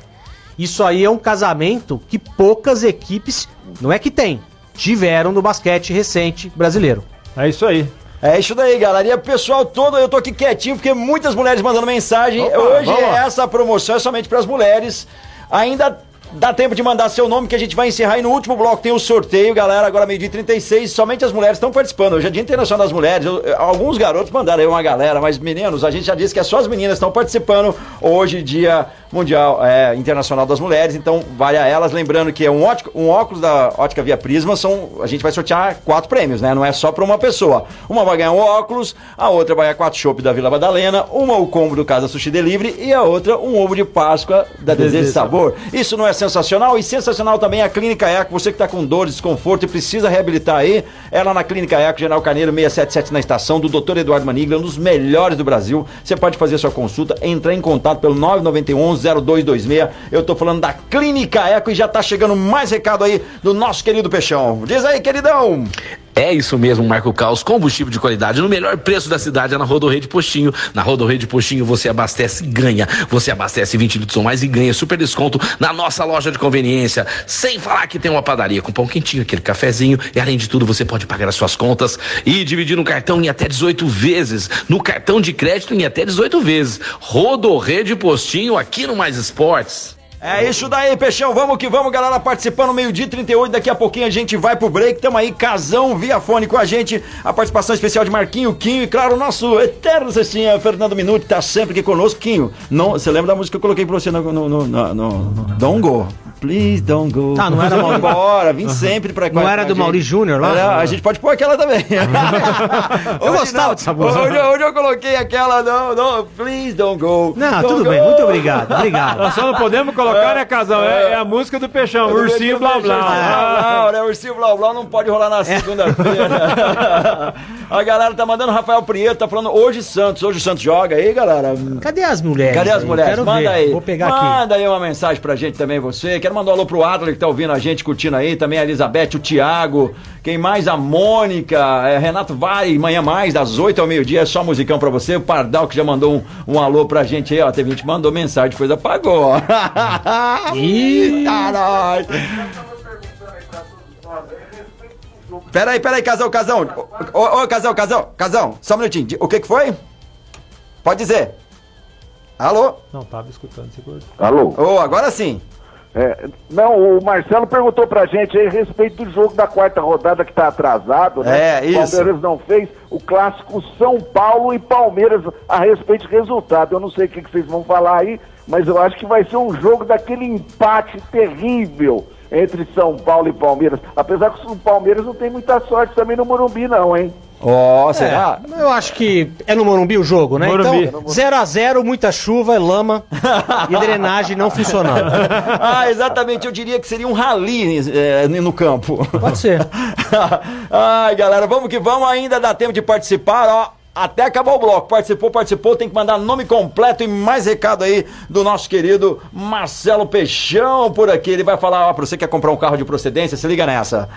Isso aí é um casamento que poucas equipes, não é que tem, tiveram no basquete recente brasileiro. É isso aí. É isso daí, galera. E o pessoal todo, eu tô aqui quietinho porque muitas mulheres mandando mensagem. Opa, Hoje lá. essa promoção é somente para as mulheres. Ainda dá tempo de mandar seu nome que a gente vai encerrar e no último bloco tem o sorteio, galera. Agora meio-dia e 36, somente as mulheres estão participando. Hoje é Dia Internacional das Mulheres. Alguns garotos mandaram aí uma galera, mas meninos, a gente já disse que é só as meninas estão participando. Hoje, Dia Mundial é, Internacional das Mulheres, então vale a elas. Lembrando que é um, ótico- um óculos da Ótica Via Prisma, são, a gente vai sortear quatro prêmios, né? Não é só para uma pessoa. Uma vai ganhar um óculos, a outra vai ganhar quatro chopp da Vila Madalena, uma o combo do Casa Sushi Delivery e a outra um ovo de Páscoa da Desejo e Sabor. Isso não é sensacional? E sensacional também a Clínica Eco, você que está com dor, desconforto e precisa reabilitar aí, é lá na Clínica Eco, General Carneiro 677 na estação, do Dr. Eduardo Manigla, um dos melhores do Brasil. Você pode fazer sua consulta, entrar em contato pelo 991-0226. Eu tô falando da Clínica Eco e já tá chegando mais recado aí do nosso querido Peixão. Diz aí, queridão. É isso mesmo, Marco Caos, combustível de qualidade no melhor preço da cidade é na Rodorrede Postinho. Na Rodorrede Postinho você abastece e ganha. Você abastece 20 litros ou mais e ganha super desconto na nossa loja de conveniência. Sem falar que tem uma padaria com pão quentinho, aquele cafezinho e além de tudo você pode pagar as suas contas e dividir no cartão em até 18 vezes. No cartão de crédito em até 18 vezes. Rodorrede Postinho aqui no Mais Esportes. É isso daí, Peixão. Vamos que vamos, galera, participando. Meio-dia e 38. Daqui a pouquinho a gente vai pro break. Tamo aí, casão via fone com a gente. A participação especial de Marquinho, Quinho e, claro, o nosso eterno Cestinha, Fernando Minuti, tá sempre aqui conosco. Quinho, não, você lembra da música que eu coloquei pra você no. no, no, no, no- Don't go. Please don't go. Ah, não era Mauri- embora, vim sempre pra Não era do. Mauri Júnior lá? Era, a gente pode pôr aquela também. <laughs> Eu Hoje gostava não. dessa música. Hoje, hoje eu coloquei aquela, não, não, please don't go. Não, Don't tudo go. bem, muito obrigado, obrigado. Nós só não podemos colocar, né, Casão? É, é a música do Peixão, Ursinho Blá Blá. Blá, né? Ursinho Blá Blá não pode rolar na segunda-feira. <laughs> A galera tá mandando Rafael Prieto, tá falando hoje Santos. Hoje o Santos joga aí, galera. Cadê as mulheres? Cadê as mulheres? Quero Manda ver. aí. Vou pegar aqui. Manda aí uma mensagem pra gente também, você. Quero mandar um alô pro Adler que tá ouvindo a gente, curtindo aí. Também a Elizabeth, o Thiago. Quem mais? A Mônica. É, Renato vai, manhã mais, das 8 ao meio-dia. É só musicão pra você. O Pardal que já mandou um, um alô pra gente aí, ó. Teve gente mandou mensagem, depois apagou. <laughs> <laughs> Ih, caralho. Peraí, peraí, casão, casão. Ô, ô, casão, casão, casão. Só um minutinho. O que que foi? Pode dizer. Alô? Não, tava escutando, segura. Alô? Ô, agora sim. É, não, o Marcelo perguntou pra gente aí a respeito do jogo da quarta rodada que tá atrasado, né? É, isso. O Palmeiras não fez o clássico São Paulo e Palmeiras a respeito do resultado. Eu não sei o que, que vocês vão falar aí, mas eu acho que vai ser um jogo daquele empate terrível entre São Paulo e Palmeiras. Apesar que o Palmeiras não tem muita sorte também no Morumbi, não, hein? Ó, será? É, eu acho que é no Morumbi o jogo, né? Morumbi. Então, 0x0, muita chuva, lama e drenagem não funcionando. <laughs> ah, exatamente. Eu diria que seria um rally eh, no campo. Pode ser. <laughs> Ai, galera, vamos que vamos. Ainda dá tempo de participar, ó. Até acabar o bloco. Participou, participou. Tem que mandar nome completo e mais recado aí do nosso querido Marcelo Peixão por aqui. Ele vai falar, ó, pra você que quer comprar um carro de procedência, se liga nessa.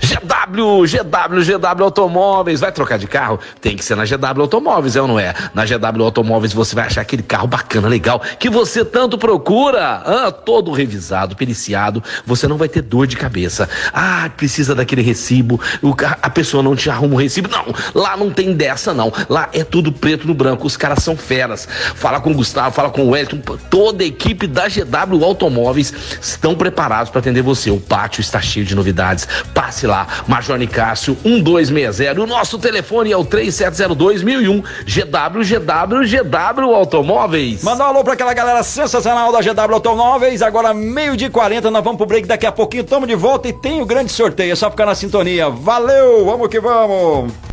GW, GW, GW Automóveis. Vai trocar de carro? Tem que ser na GW Automóveis, é ou não é? Na GW Automóveis você vai achar aquele carro bacana, legal, que você tanto procura. Ah, todo revisado, periciado. Você não vai ter dor de cabeça. Ah, precisa daquele recibo. O a pessoa não te arruma o recibo. Não, lá não tem dessa, não. Lá é tudo preto no branco. Os caras são feras. Fala com o Gustavo, fala com o Wellington. Toda a equipe da GW Automóveis estão preparados para atender você. O pátio está cheio de novidades. Passe lá, Major Nicásio 1260. O nosso telefone é o 3702-1001. GW, GW, GW Automóveis. Mandar um alô pra aquela galera sensacional da GW Automóveis. Agora, meio de 40, nós vamos pro break daqui a pouquinho. Tamo de volta e tem o grande sorteio. É só ficar na sintonia. Valeu, vamos que vamos.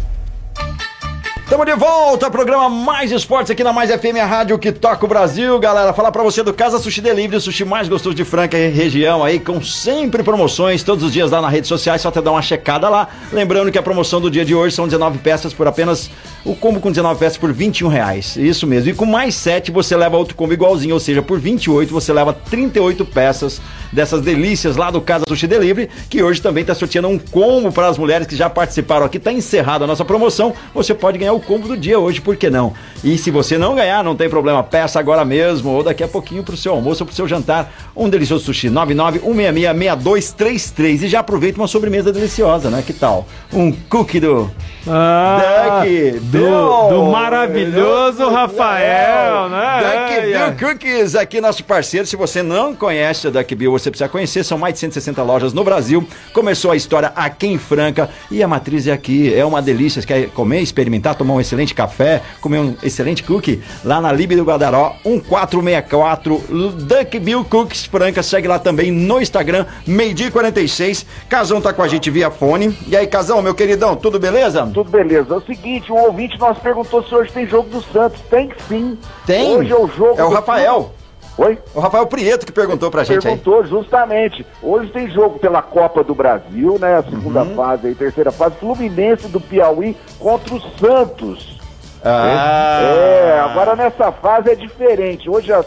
Tamo de volta, programa Mais Esportes aqui na Mais FM, a rádio que toca o Brasil, galera. Falar pra você do Casa Sushi Delivery, o sushi mais gostoso de Franca e região aí, com sempre promoções, todos os dias lá nas redes sociais, só até dar uma checada lá. Lembrando que a promoção do dia de hoje são 19 peças por apenas, o combo com 19 peças por 21 reais, isso mesmo. E com mais 7 você leva outro combo igualzinho, ou seja, por 28 você leva 38 peças dessas delícias lá do Casa Sushi Delivery, que hoje também tá sorteando um combo para as mulheres que já participaram aqui. Tá encerrada a nossa promoção, você pode ganhar o combo do dia hoje, por que não? E se você não ganhar, não tem problema, peça agora mesmo ou daqui a pouquinho pro seu almoço ou pro seu jantar. Um delicioso sushi 991666233 e já aproveita uma sobremesa deliciosa, né? Que tal? Um cookie do Ah, Duck do, do maravilhoso Rafael, né? Duck É, Bill é. Cookies, aqui nosso parceiro. Se você não conhece a Duck Bill, você precisa conhecer. São mais de 160 lojas no Brasil. Começou a história aqui em Franca e a matriz é aqui. É uma delícia. Você quer comer, experimentar, tomar um excelente café, comer um excelente cookie? Lá na Libe do Guadaró, 1464 Duck Bill Cookies Franca. Segue lá também no Instagram, meio-dia e 46. Casão tá com a gente via fone. E aí, Casão, meu queridão, tudo beleza? Tudo beleza. É o seguinte, um ouvinte nosso perguntou se hoje tem jogo do Santos. Tem sim. Tem? Hoje é o jogo É o Rafael. Oi? O Rafael Prieto que perguntou pra gente aí. Perguntou justamente. Hoje tem jogo pela Copa do Brasil, né? A segunda Uhum. fase aí, terceira fase. Fluminense do Piauí contra o Santos. Ah. É, agora nessa fase é diferente. Hoje às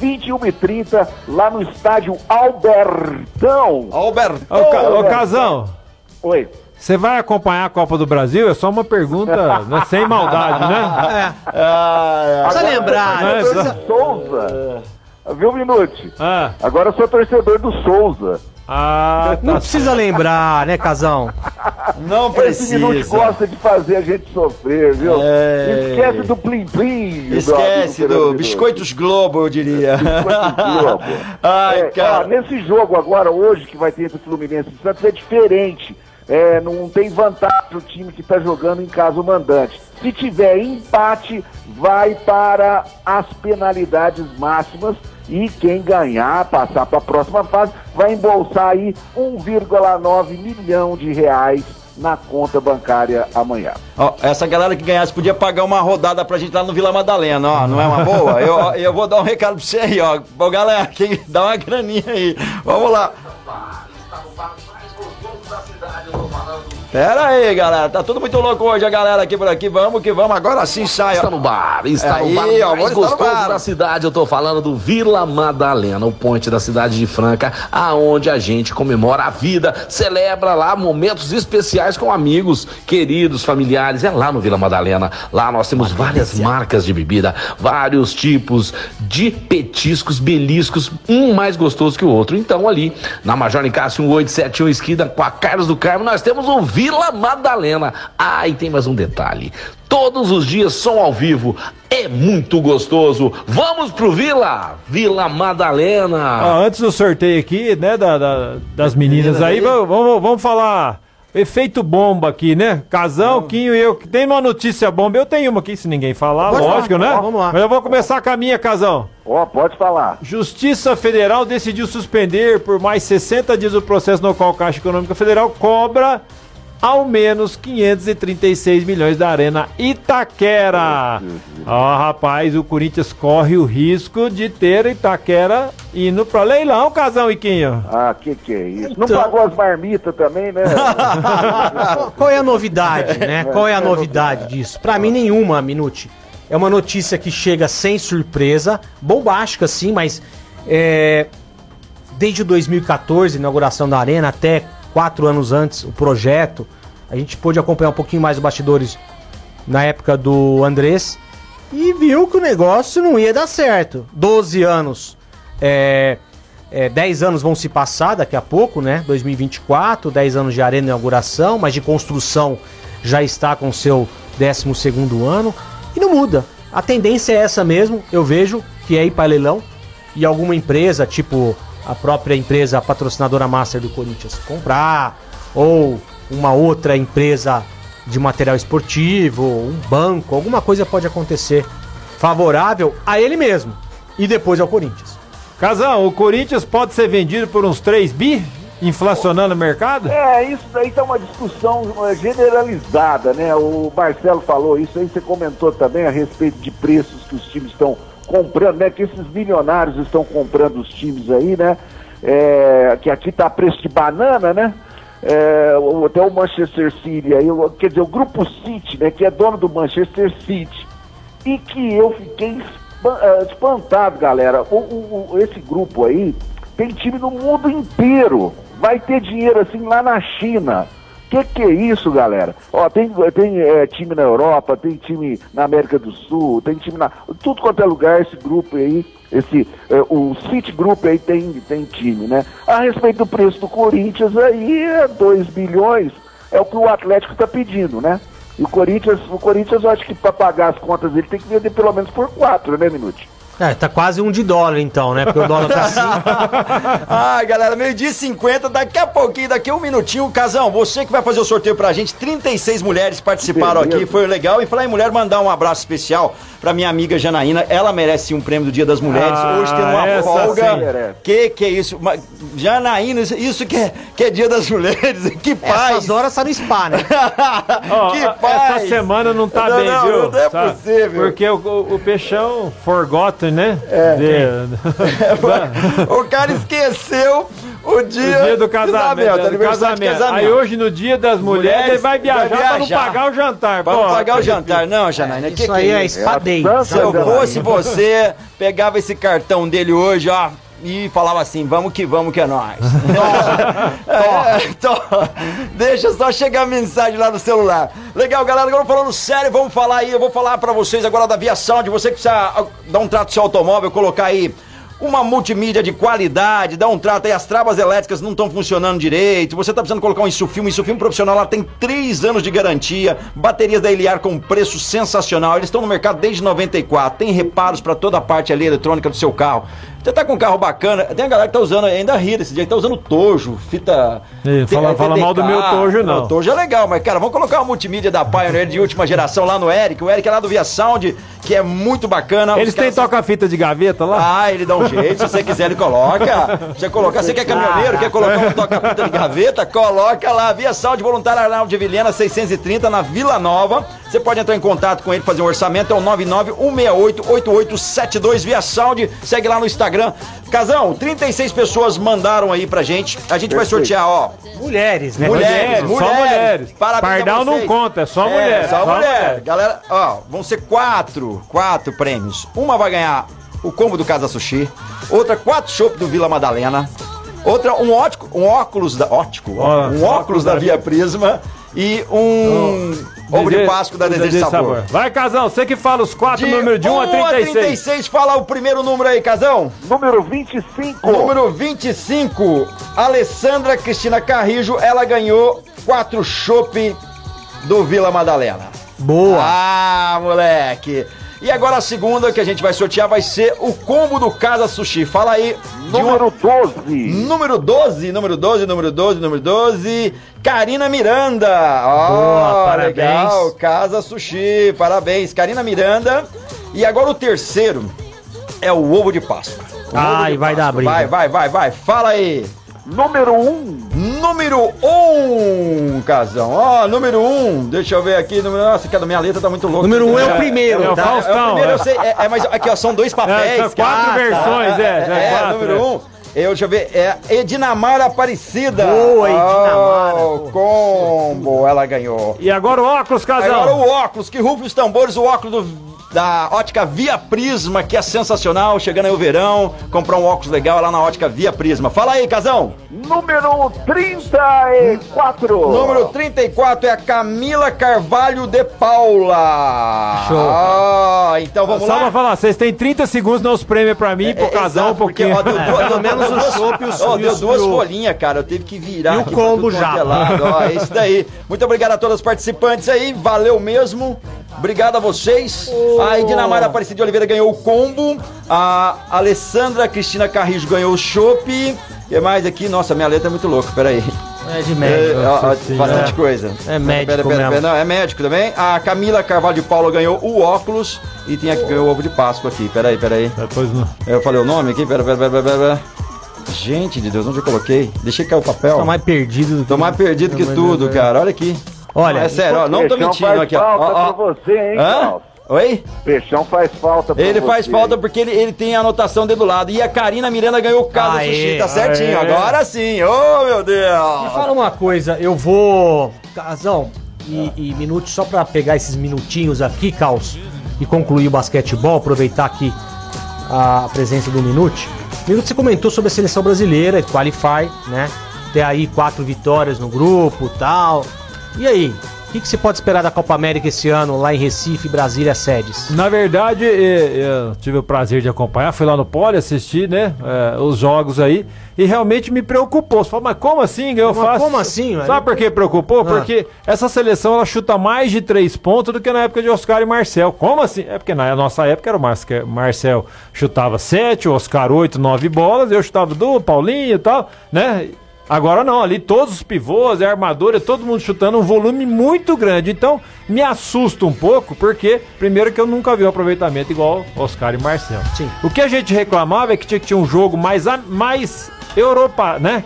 21h30, lá no estádio Albertão. Albertão. Ô, Ca- ô, Casão, Oi. você vai acompanhar a Copa do Brasil? É só uma pergunta, <laughs> né, sem maldade, né? Ah, Precisa lembrar, né? Torcedor do Souza. Viu, Minute? Ah, Agora eu sou torcedor do Souza. ah, Não tá. precisa lembrar, né, Casão? <laughs> Não Esse Minute precisa. gosta de fazer a gente sofrer, viu? É. Esquece do Plim Plim. Esquece do Fernando Biscoitos Globo, eu diria. Biscoitos Globo. <laughs> Ai, É, cara. ó, nesse jogo agora, hoje, que vai ter entre Fluminense e Santos, é diferente. É, não tem vantagem o time que está jogando em casa o mandante. Se tiver empate, vai para as penalidades máximas e quem ganhar, passar para a próxima fase, vai embolsar aí 1,9 milhão de reais na conta bancária amanhã. Ó, essa galera que ganhasse podia pagar uma rodada pra gente lá no Vila Madalena, ó. Não é uma boa? <laughs> Eu, eu vou dar um recado pra você aí, ó. Bom, galera, quem dá uma graninha aí. Vamos lá. Pera aí, galera. Tá tudo muito louco hoje, a galera aqui por aqui. Vamos que vamos. Agora sim sai. Está no bar, está Aí, no bar ó, mais no gostoso bar. da cidade. Eu tô falando do Vila Madalena, o ponte da cidade de Franca, aonde a gente comemora a vida, celebra lá momentos especiais com amigos, queridos, familiares. É lá no Vila Madalena. Lá nós temos várias marcas de bebida, vários tipos de petiscos, beliscos, um mais gostoso que o outro. Então ali na Major Nicásio 1871 esquina com a Carlos do Carmo, nós temos o Vila Madalena. Ah, e tem mais um detalhe. Todos os dias som ao vivo. É muito gostoso. Vamos pro Vila! Vila Madalena. Ah, antes do sorteio aqui, né, da, da- das meninas aí, vamos, vamos, vamos falar efeito bomba aqui, né? Casão, Quinho e eu. Tem uma notícia bomba, eu tenho uma aqui, se ninguém falar, Pode lógico, falar, né? vamos lá. Mas eu vou começar com a minha, Casão. Ó, pode falar. Justiça Federal decidiu suspender por mais 60 dias o processo no qual a Caixa Econômica Federal cobra ao menos 536 milhões da Arena Itaquera. Ó, rapaz, o Corinthians corre o risco de ter Itaquera indo pra leilão, Casão e Quinho. Ah, que que é isso? Não Então- pagou as marmitas também, né? Qual- Qual é a novidade, né? Qual é a novidade disso? Pra mim, nenhuma, Minute. É uma notícia que chega sem surpresa, bombástica sim, mas é, desde 2014, inauguração da Arena, até quatro anos antes, o projeto, a gente pôde acompanhar um pouquinho mais os bastidores na época do Andrés e viu que o negócio não ia dar certo. 12 anos, é, é, 10 anos vão se passar daqui a pouco, né? 2024, 10 anos de arena inauguração, mas de construção já está com seu 12 ano e não muda. A tendência é essa mesmo, eu vejo que é ir para leilão e alguma empresa, tipo a própria empresa patrocinadora master do Corinthians, comprar, ou uma outra empresa de material esportivo, um banco, alguma coisa pode acontecer favorável a ele mesmo e depois ao Corinthians. Casão, o Corinthians pode ser vendido por uns 3 bi, inflacionando o mercado? É, isso daí tá uma discussão eh, generalizada, né? O Marcelo falou isso aí, você comentou também a respeito de preços que os times estão comprando, né? Que esses milionários estão comprando os times aí, né? É, que aqui tá a preço de banana, né? É, até o Manchester City aí, quer dizer, o Grupo City, né? Que é dono do Manchester City. E que eu fiquei eh, espantado, galera. O, o- o- esse grupo aí tem time no mundo inteiro. Vai ter dinheiro assim lá na China. Que que é isso, galera? Ó, tem, tem eh, time na Europa, tem time na América do Sul, tem time na. Tudo quanto é lugar, esse grupo aí, esse. eh, o City Group aí tem, tem time, né? A respeito do preço do Corinthians aí, é 2 bilhões, é o que o Atlético está pedindo, né? E o Corinthians, o Corinthians, eu acho que para pagar as contas dele tem que vender pelo menos por 4, né, Minuti? É, tá quase um de dólar então, né? Porque o dólar tá assim. <laughs> Ai, galera, meio-dia e 50, daqui a pouquinho, daqui a um minutinho. Casão, você que vai fazer o sorteio pra gente, 36 mulheres participaram aqui, foi legal. E falar em mulher, mandar um abraço especial pra minha amiga Janaína. Ela merece um prêmio do Dia das Mulheres. Ah, Hoje tem uma folga. sim. Que que é isso? Janaína, isso- que é, que é Dia das Mulheres. <laughs> Que paz. Essas horas tá no spa, né? <laughs> Ó, que paz. Essa semana não tá Não, bem, não, viu? não é possível. Porque o, o, o peixão né? É. De- <laughs> o cara esqueceu o dia, o dia do casamento. do de casamento. Aí hoje, no dia das mulheres, Mulheres, ele vai viajar, vai pra não viajar. pagar o jantar. Pra não pagar o jantar. Não, Janaína, que Isso que aí é isso? espadei. Se eu fosse você, pegava esse cartão dele hoje, ó, e falava assim, vamos que vamos que é. É, <laughs> tó. Deixa só chegar a mensagem lá no celular. Legal, galera, agora falando sério, vamos falar aí, eu vou falar pra vocês agora da Via Sound, você que precisa ah, dar um trato no seu automóvel, colocar aí uma multimídia de qualidade, dá um trato aí, as travas elétricas não estão funcionando direito, você tá precisando colocar um insufilme, insufilme profissional, lá tem 3 anos de garantia, baterias da Eliar com preço sensacional, eles estão no mercado desde 94, tem reparos para toda a parte ali eletrônica do seu carro. Você tá com um carro bacana, tem a galera que tá usando, ainda ri desse dia, que tá usando tojo, fita... Ih, fala- fala mal do meu Tojo, não. O Tojo é legal, mas cara, vamos colocar uma multimídia da Pioneer de última geração lá no Eric, o Eric é lá do Via Sound, que é muito bacana. Eles têm toca-fita de gaveta lá? ah, ele dá um jeito, se você quiser ele coloca. Você colocar, você que é caminhoneiro, quer colocar um toca-fita de gaveta, coloca lá, Via Saúde Voluntária Arnaldo de Vilhena 630 na Vila Nova. Você pode entrar em contato com ele, fazer um orçamento, é o 991688872 via sound. Segue lá no Instagram. Casão, 36 pessoas mandaram aí pra gente. A gente vai Perfeito. sortear, ó. Mulheres, né? Mulheres, Mulheres, só mulheres. Parabéns a Pardal não conta, é só mulher, Só, só mulher. mulher. Galera, ó, vão ser quatro, quatro prêmios. Uma vai ganhar o combo do Casa Sushi, outra quatro chopp do Vila Madalena, outra um ótico, um óculos da ótico, Ó, um óculos da Via Prisma e um ovo de Páscoa da Desejo de Sabor. Vai, Casão, você que fala os quatro números de 1 a 36. 36, fala o primeiro número aí, Casão. Número 25. Número 25, Alessandra Cristina Carrijo, ela ganhou quatro chopp do Vila Madalena. Boa. Ah, moleque. E agora a segunda que a gente vai sortear vai ser o combo do Casa Sushi. Fala aí. Número uma- 12. Número 12, número 12, número 12, número 12. Karina Miranda. Ó, Boa, parabéns. legal. Casa Sushi. Parabéns, Karina Miranda. E agora o terceiro é o ovo de Páscoa. O Ai, de vai dar briga. Vai, vai, vai, vai. Fala aí. Número 1. Número 1, um, Casão. Ó, número 1. Um. Deixa eu ver aqui. Número... Nossa, que a minha letra tá muito louca. Número um é o primeiro, É, o tá? Faustão. É o primeiro, eu sei. É, é, mas aqui, ó, são dois papéis. É, são quatro cara. versões, é, já é É, quatro, número é. 1. Um. Eu, deixa eu ver. É Edinamara Aparecida. Boa, Edinamara, Oh, combo. Ela ganhou. E agora o óculos, Casão. Agora o óculos, que rufa os tambores, o óculos do- da ótica Via Prisma, que é sensacional. Chegando aí o verão, comprar um óculos legal lá na ótica Via Prisma. Fala aí, Casão. Número 34. Número 34 é a Camila Carvalho de Paula. Show. Ah, então vamos Só lá. pra falar, vocês têm 30 segundos nos prêmios pra mim, pro É, Casão, um exato, porque, pouquinho. ó, deu, <laughs> deu o chopp e o ó, deu e o- duas folhinhas, cara. Eu tive que virar E o aqui, combo tudo já. Ó, é isso daí. Muito obrigado a todos os participantes aí. Valeu mesmo. Obrigado a vocês. A Edinamara Aparecida de Oliveira ganhou o combo. A Alessandra Cristina Carrijo ganhou o chopp. E que mais aqui? Nossa, minha letra é muito louca. Peraí. É de médico. É, ó, ó, sim, bastante é. coisa. É médico Pera, pera, pera, não, é médico também. A Camila Carvalho de Paula ganhou o óculos e tem aqui ganhou o ovo de Páscoa aqui. Peraí, peraí. Depois não. Eu falei o nome aqui, pera, pera, pera, pera, pera. Gente de Deus, onde eu coloquei? Deixei cair o papel. Tá mais perdido do que... Tô mais perdido que tudo, cara. Olha aqui. Olha, é sério, ó, não tô mentindo aqui, ó. falta ó, você, hein, Hã? Oi? Peixão faz falta pra Ele você. faz falta porque ele, ele tem a anotação dele do lado. E a Karina Miranda ganhou o caso Aê, sushi, tá certinho. aê. Agora sim. Oh, meu Me Deus. fala uma coisa, eu vou. Casão, e, e minutos, só pra pegar esses minutinhos aqui, Caos, e concluir o basquetebol, aproveitar aqui a presença do Minute. Minute, você comentou sobre a seleção brasileira, Qualify, né? Ter aí quatro vitórias no grupo tal. E aí? O que, que você pode esperar da Copa América esse ano lá em Recife, Brasília, sedes? Na verdade, eu tive o prazer de acompanhar, fui lá no Poli assistir, né, eh, os jogos aí, e realmente me preocupou. Você fala, mas como assim? Eu Mas faço. como assim, velho? Sabe por que preocupou? Ah. Porque essa seleção ela chuta mais de três pontos do que na época de Oscar e Marcel. Como assim? É porque na nossa época era o Marce- Marcel chutava sete, o Oscar oito, nove bolas, eu chutava do Paulinho e tal, né? Agora não, ali todos os pivôs, a armadura, todo mundo chutando um volume muito grande. Então, me assusta um pouco, porque, primeiro, que eu nunca vi um aproveitamento igual Oscar e Marcel. Sim. O que a gente reclamava é que tinha que ter um jogo mais, mais Europa, né?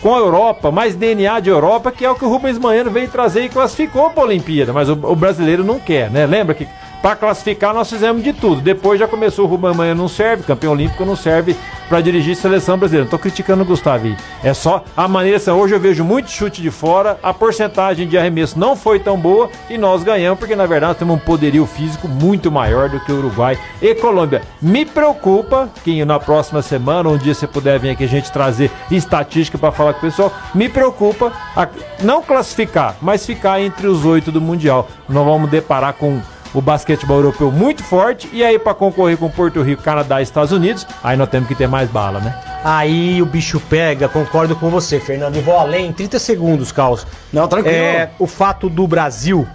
Com a Europa, mais DNA de Europa, que é o que o Rubens Manhano veio trazer e classificou para a Olimpíada. Mas o, o brasileiro não quer, né? Lembra que para classificar nós fizemos de tudo. Depois já começou o Rubens Manhano não serve, campeão olímpico não serve para dirigir seleção brasileira. Não tô criticando o Gustavo. É só a maneira. Hoje eu vejo muito chute de fora, a porcentagem de arremesso não foi tão boa e nós ganhamos, porque na verdade nós temos um poderio físico muito maior do que o Uruguai e Colômbia. Me preocupa que na próxima semana, um dia você puder vir aqui a gente trazer estatística para falar com o pessoal, me preocupa a- não classificar, mas ficar entre os oito do Mundial. Nós vamos deparar com o basquetebol europeu muito forte e aí para concorrer com Porto Rico, Canadá e Estados Unidos, aí nós temos que ter mais bala, né? Aí o bicho pega, concordo com você, Fernando. E vou além, 30 segundos, Caos. Não, tranquilo. É, o fato do Brasil,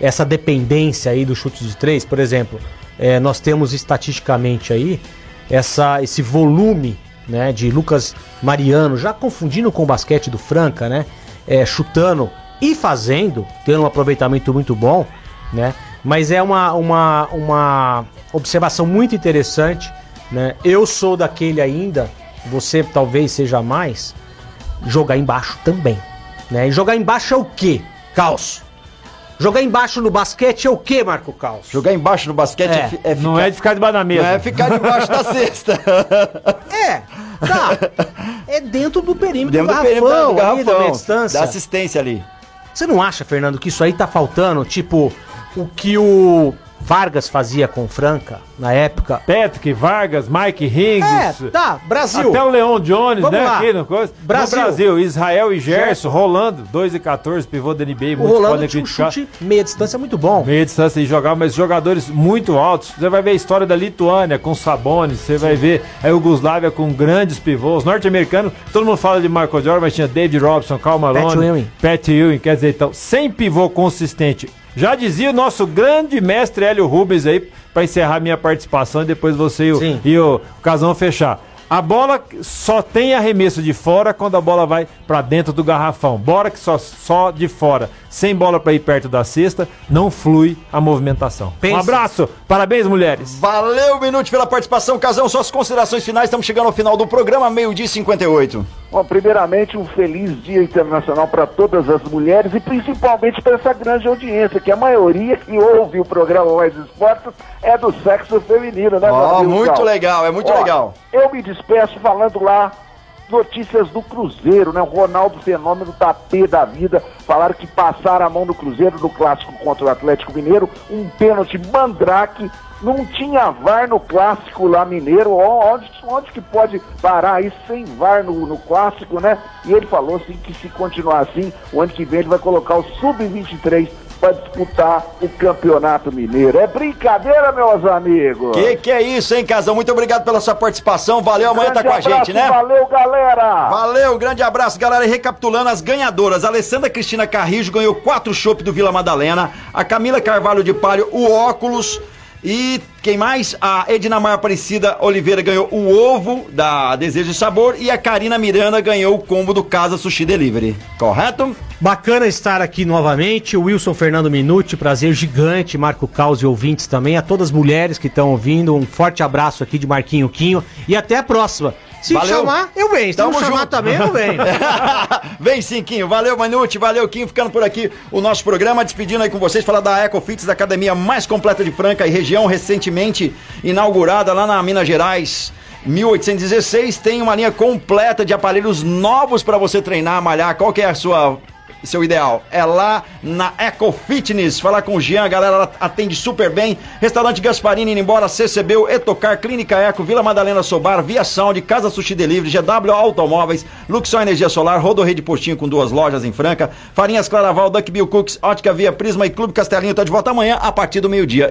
essa dependência aí do chute de três, por exemplo, é, nós temos estatisticamente aí essa, esse volume né, de Lucas Mariano, já confundindo com o basquete do Franca, né? é, chutando e fazendo, tendo um aproveitamento muito bom, né? Mas é uma, uma, uma observação muito interessante, né? Eu sou daquele ainda, você talvez seja mais, jogar embaixo também, né? E jogar embaixo é o quê? Caos. Jogar embaixo no basquete é o quê, Marco Caos? Jogar embaixo no basquete É. é, é ficar, Não é de ficar debaixo da mesa. não é ficar debaixo da cesta. <laughs> É, tá. É dentro do perímetro Dentro do do perímetro garrafão, do ali, da meia garrafão. distância. Da assistência ali. Você não acha, Fernando, que isso aí tá faltando? Tipo, o que o Vargas fazia com o Franca na época? Patrick, Vargas, Mike É, Higgs. tá, Brasil. Até o Leon Jones, Vamos né? lá. Aqui no, coisa. Brasil. no Brasil, Israel e Gerson, rolando, 2 e 14, pivô da NBA, O Rolando tinha um chute meia distância muito bom. Meia distância de jogar, mas jogadores muito altos. Você vai ver a história da Lituânia com Sabonis, você vai ver a Iugoslávia com grandes pivôs. Norte-americano, todo mundo fala de Michael Jordan, mas tinha David Robson, Karl Malone, Ewing. Pat Ewing. Quer dizer, então, sem pivô consistente. Já dizia o nosso grande mestre Hélio Rubens aí, para encerrar minha participação e depois você e o, e o Casão fechar. A bola só tem arremesso de fora quando a bola vai pra dentro do garrafão. Bora que só, só de fora, sem bola pra ir perto da cesta, não flui a movimentação. Pensa. Um abraço, parabéns mulheres. Valeu, Minute, pela participação. Casão, suas considerações finais. Estamos chegando ao final do programa, meio-dia e 58. Bom, primeiramente, um feliz Dia Internacional para todas as mulheres e principalmente para essa grande audiência, que a maioria que ouve o programa Mais Esportes é do sexo feminino, né, amigo muito legal, é muito Ó, legal. Eu me despeço falando lá notícias do Cruzeiro, né? O Ronaldo Fenômeno tá pé da vida. Falaram que passaram a mão no Cruzeiro no clássico contra o Atlético Mineiro. Um pênalti mandrake. Não tinha VAR no clássico lá mineiro. Onde, onde que pode parar isso sem VAR no, no clássico, né? E ele falou assim que se continuar assim, o ano que vem ele vai colocar o Sub-23 para disputar o Campeonato Mineiro. É brincadeira, meus amigos. Que que é isso, hein, Casão? Muito obrigado pela sua participação. Valeu, amanhã tá Grande com a abraço, gente, né? Valeu, galera! Valeu, grande abraço, galera. E recapitulando as ganhadoras: Alessandra Cristina Carrijo ganhou quatro chopp do Vila Madalena. A Camila Carvalho de Palio, o óculos. E quem mais? A Edinamar Aparecida Oliveira ganhou o ovo da Desejo e Sabor. E a Karina Miranda ganhou o combo do Casa Sushi Delivery. Correto? Bacana estar aqui novamente. Wilson Fernando Minuti, prazer gigante. Marco Caos e ouvintes também. A todas as mulheres que estão ouvindo, um forte abraço aqui de Marquinho Quinho. E até a próxima. Se Valeu. chamar, eu venho. Se não Tamo chamar junto. também, eu venho. <laughs> Vem sim, Quinho. Valeu, Manute. Valeu, Quinho. Ficando por aqui o nosso programa. Despedindo aí com vocês. Falar da Ecofits, a academia mais completa de Franca e região, recentemente inaugurada lá na Minas Gerais. 1816 tem uma linha completa de aparelhos novos para você treinar, malhar. Qual que é a sua seu ideal é lá na Eco Fitness. Falar com o Jean, a galera atende super bem. Restaurante Gasparini, indo embora, CCB, Etocar, Clínica Eco, Vila Madalena Sobar, Via Sound, Casa Sushi Delivery, GW Automóveis, Luxor Energia Solar, Rodorrede Postinho com duas lojas em Franca, Farinhas Claraval, Duck Bill Cooks, Ótica Via Prisma e Clube Castelinho tá de volta amanhã a partir do meio-dia.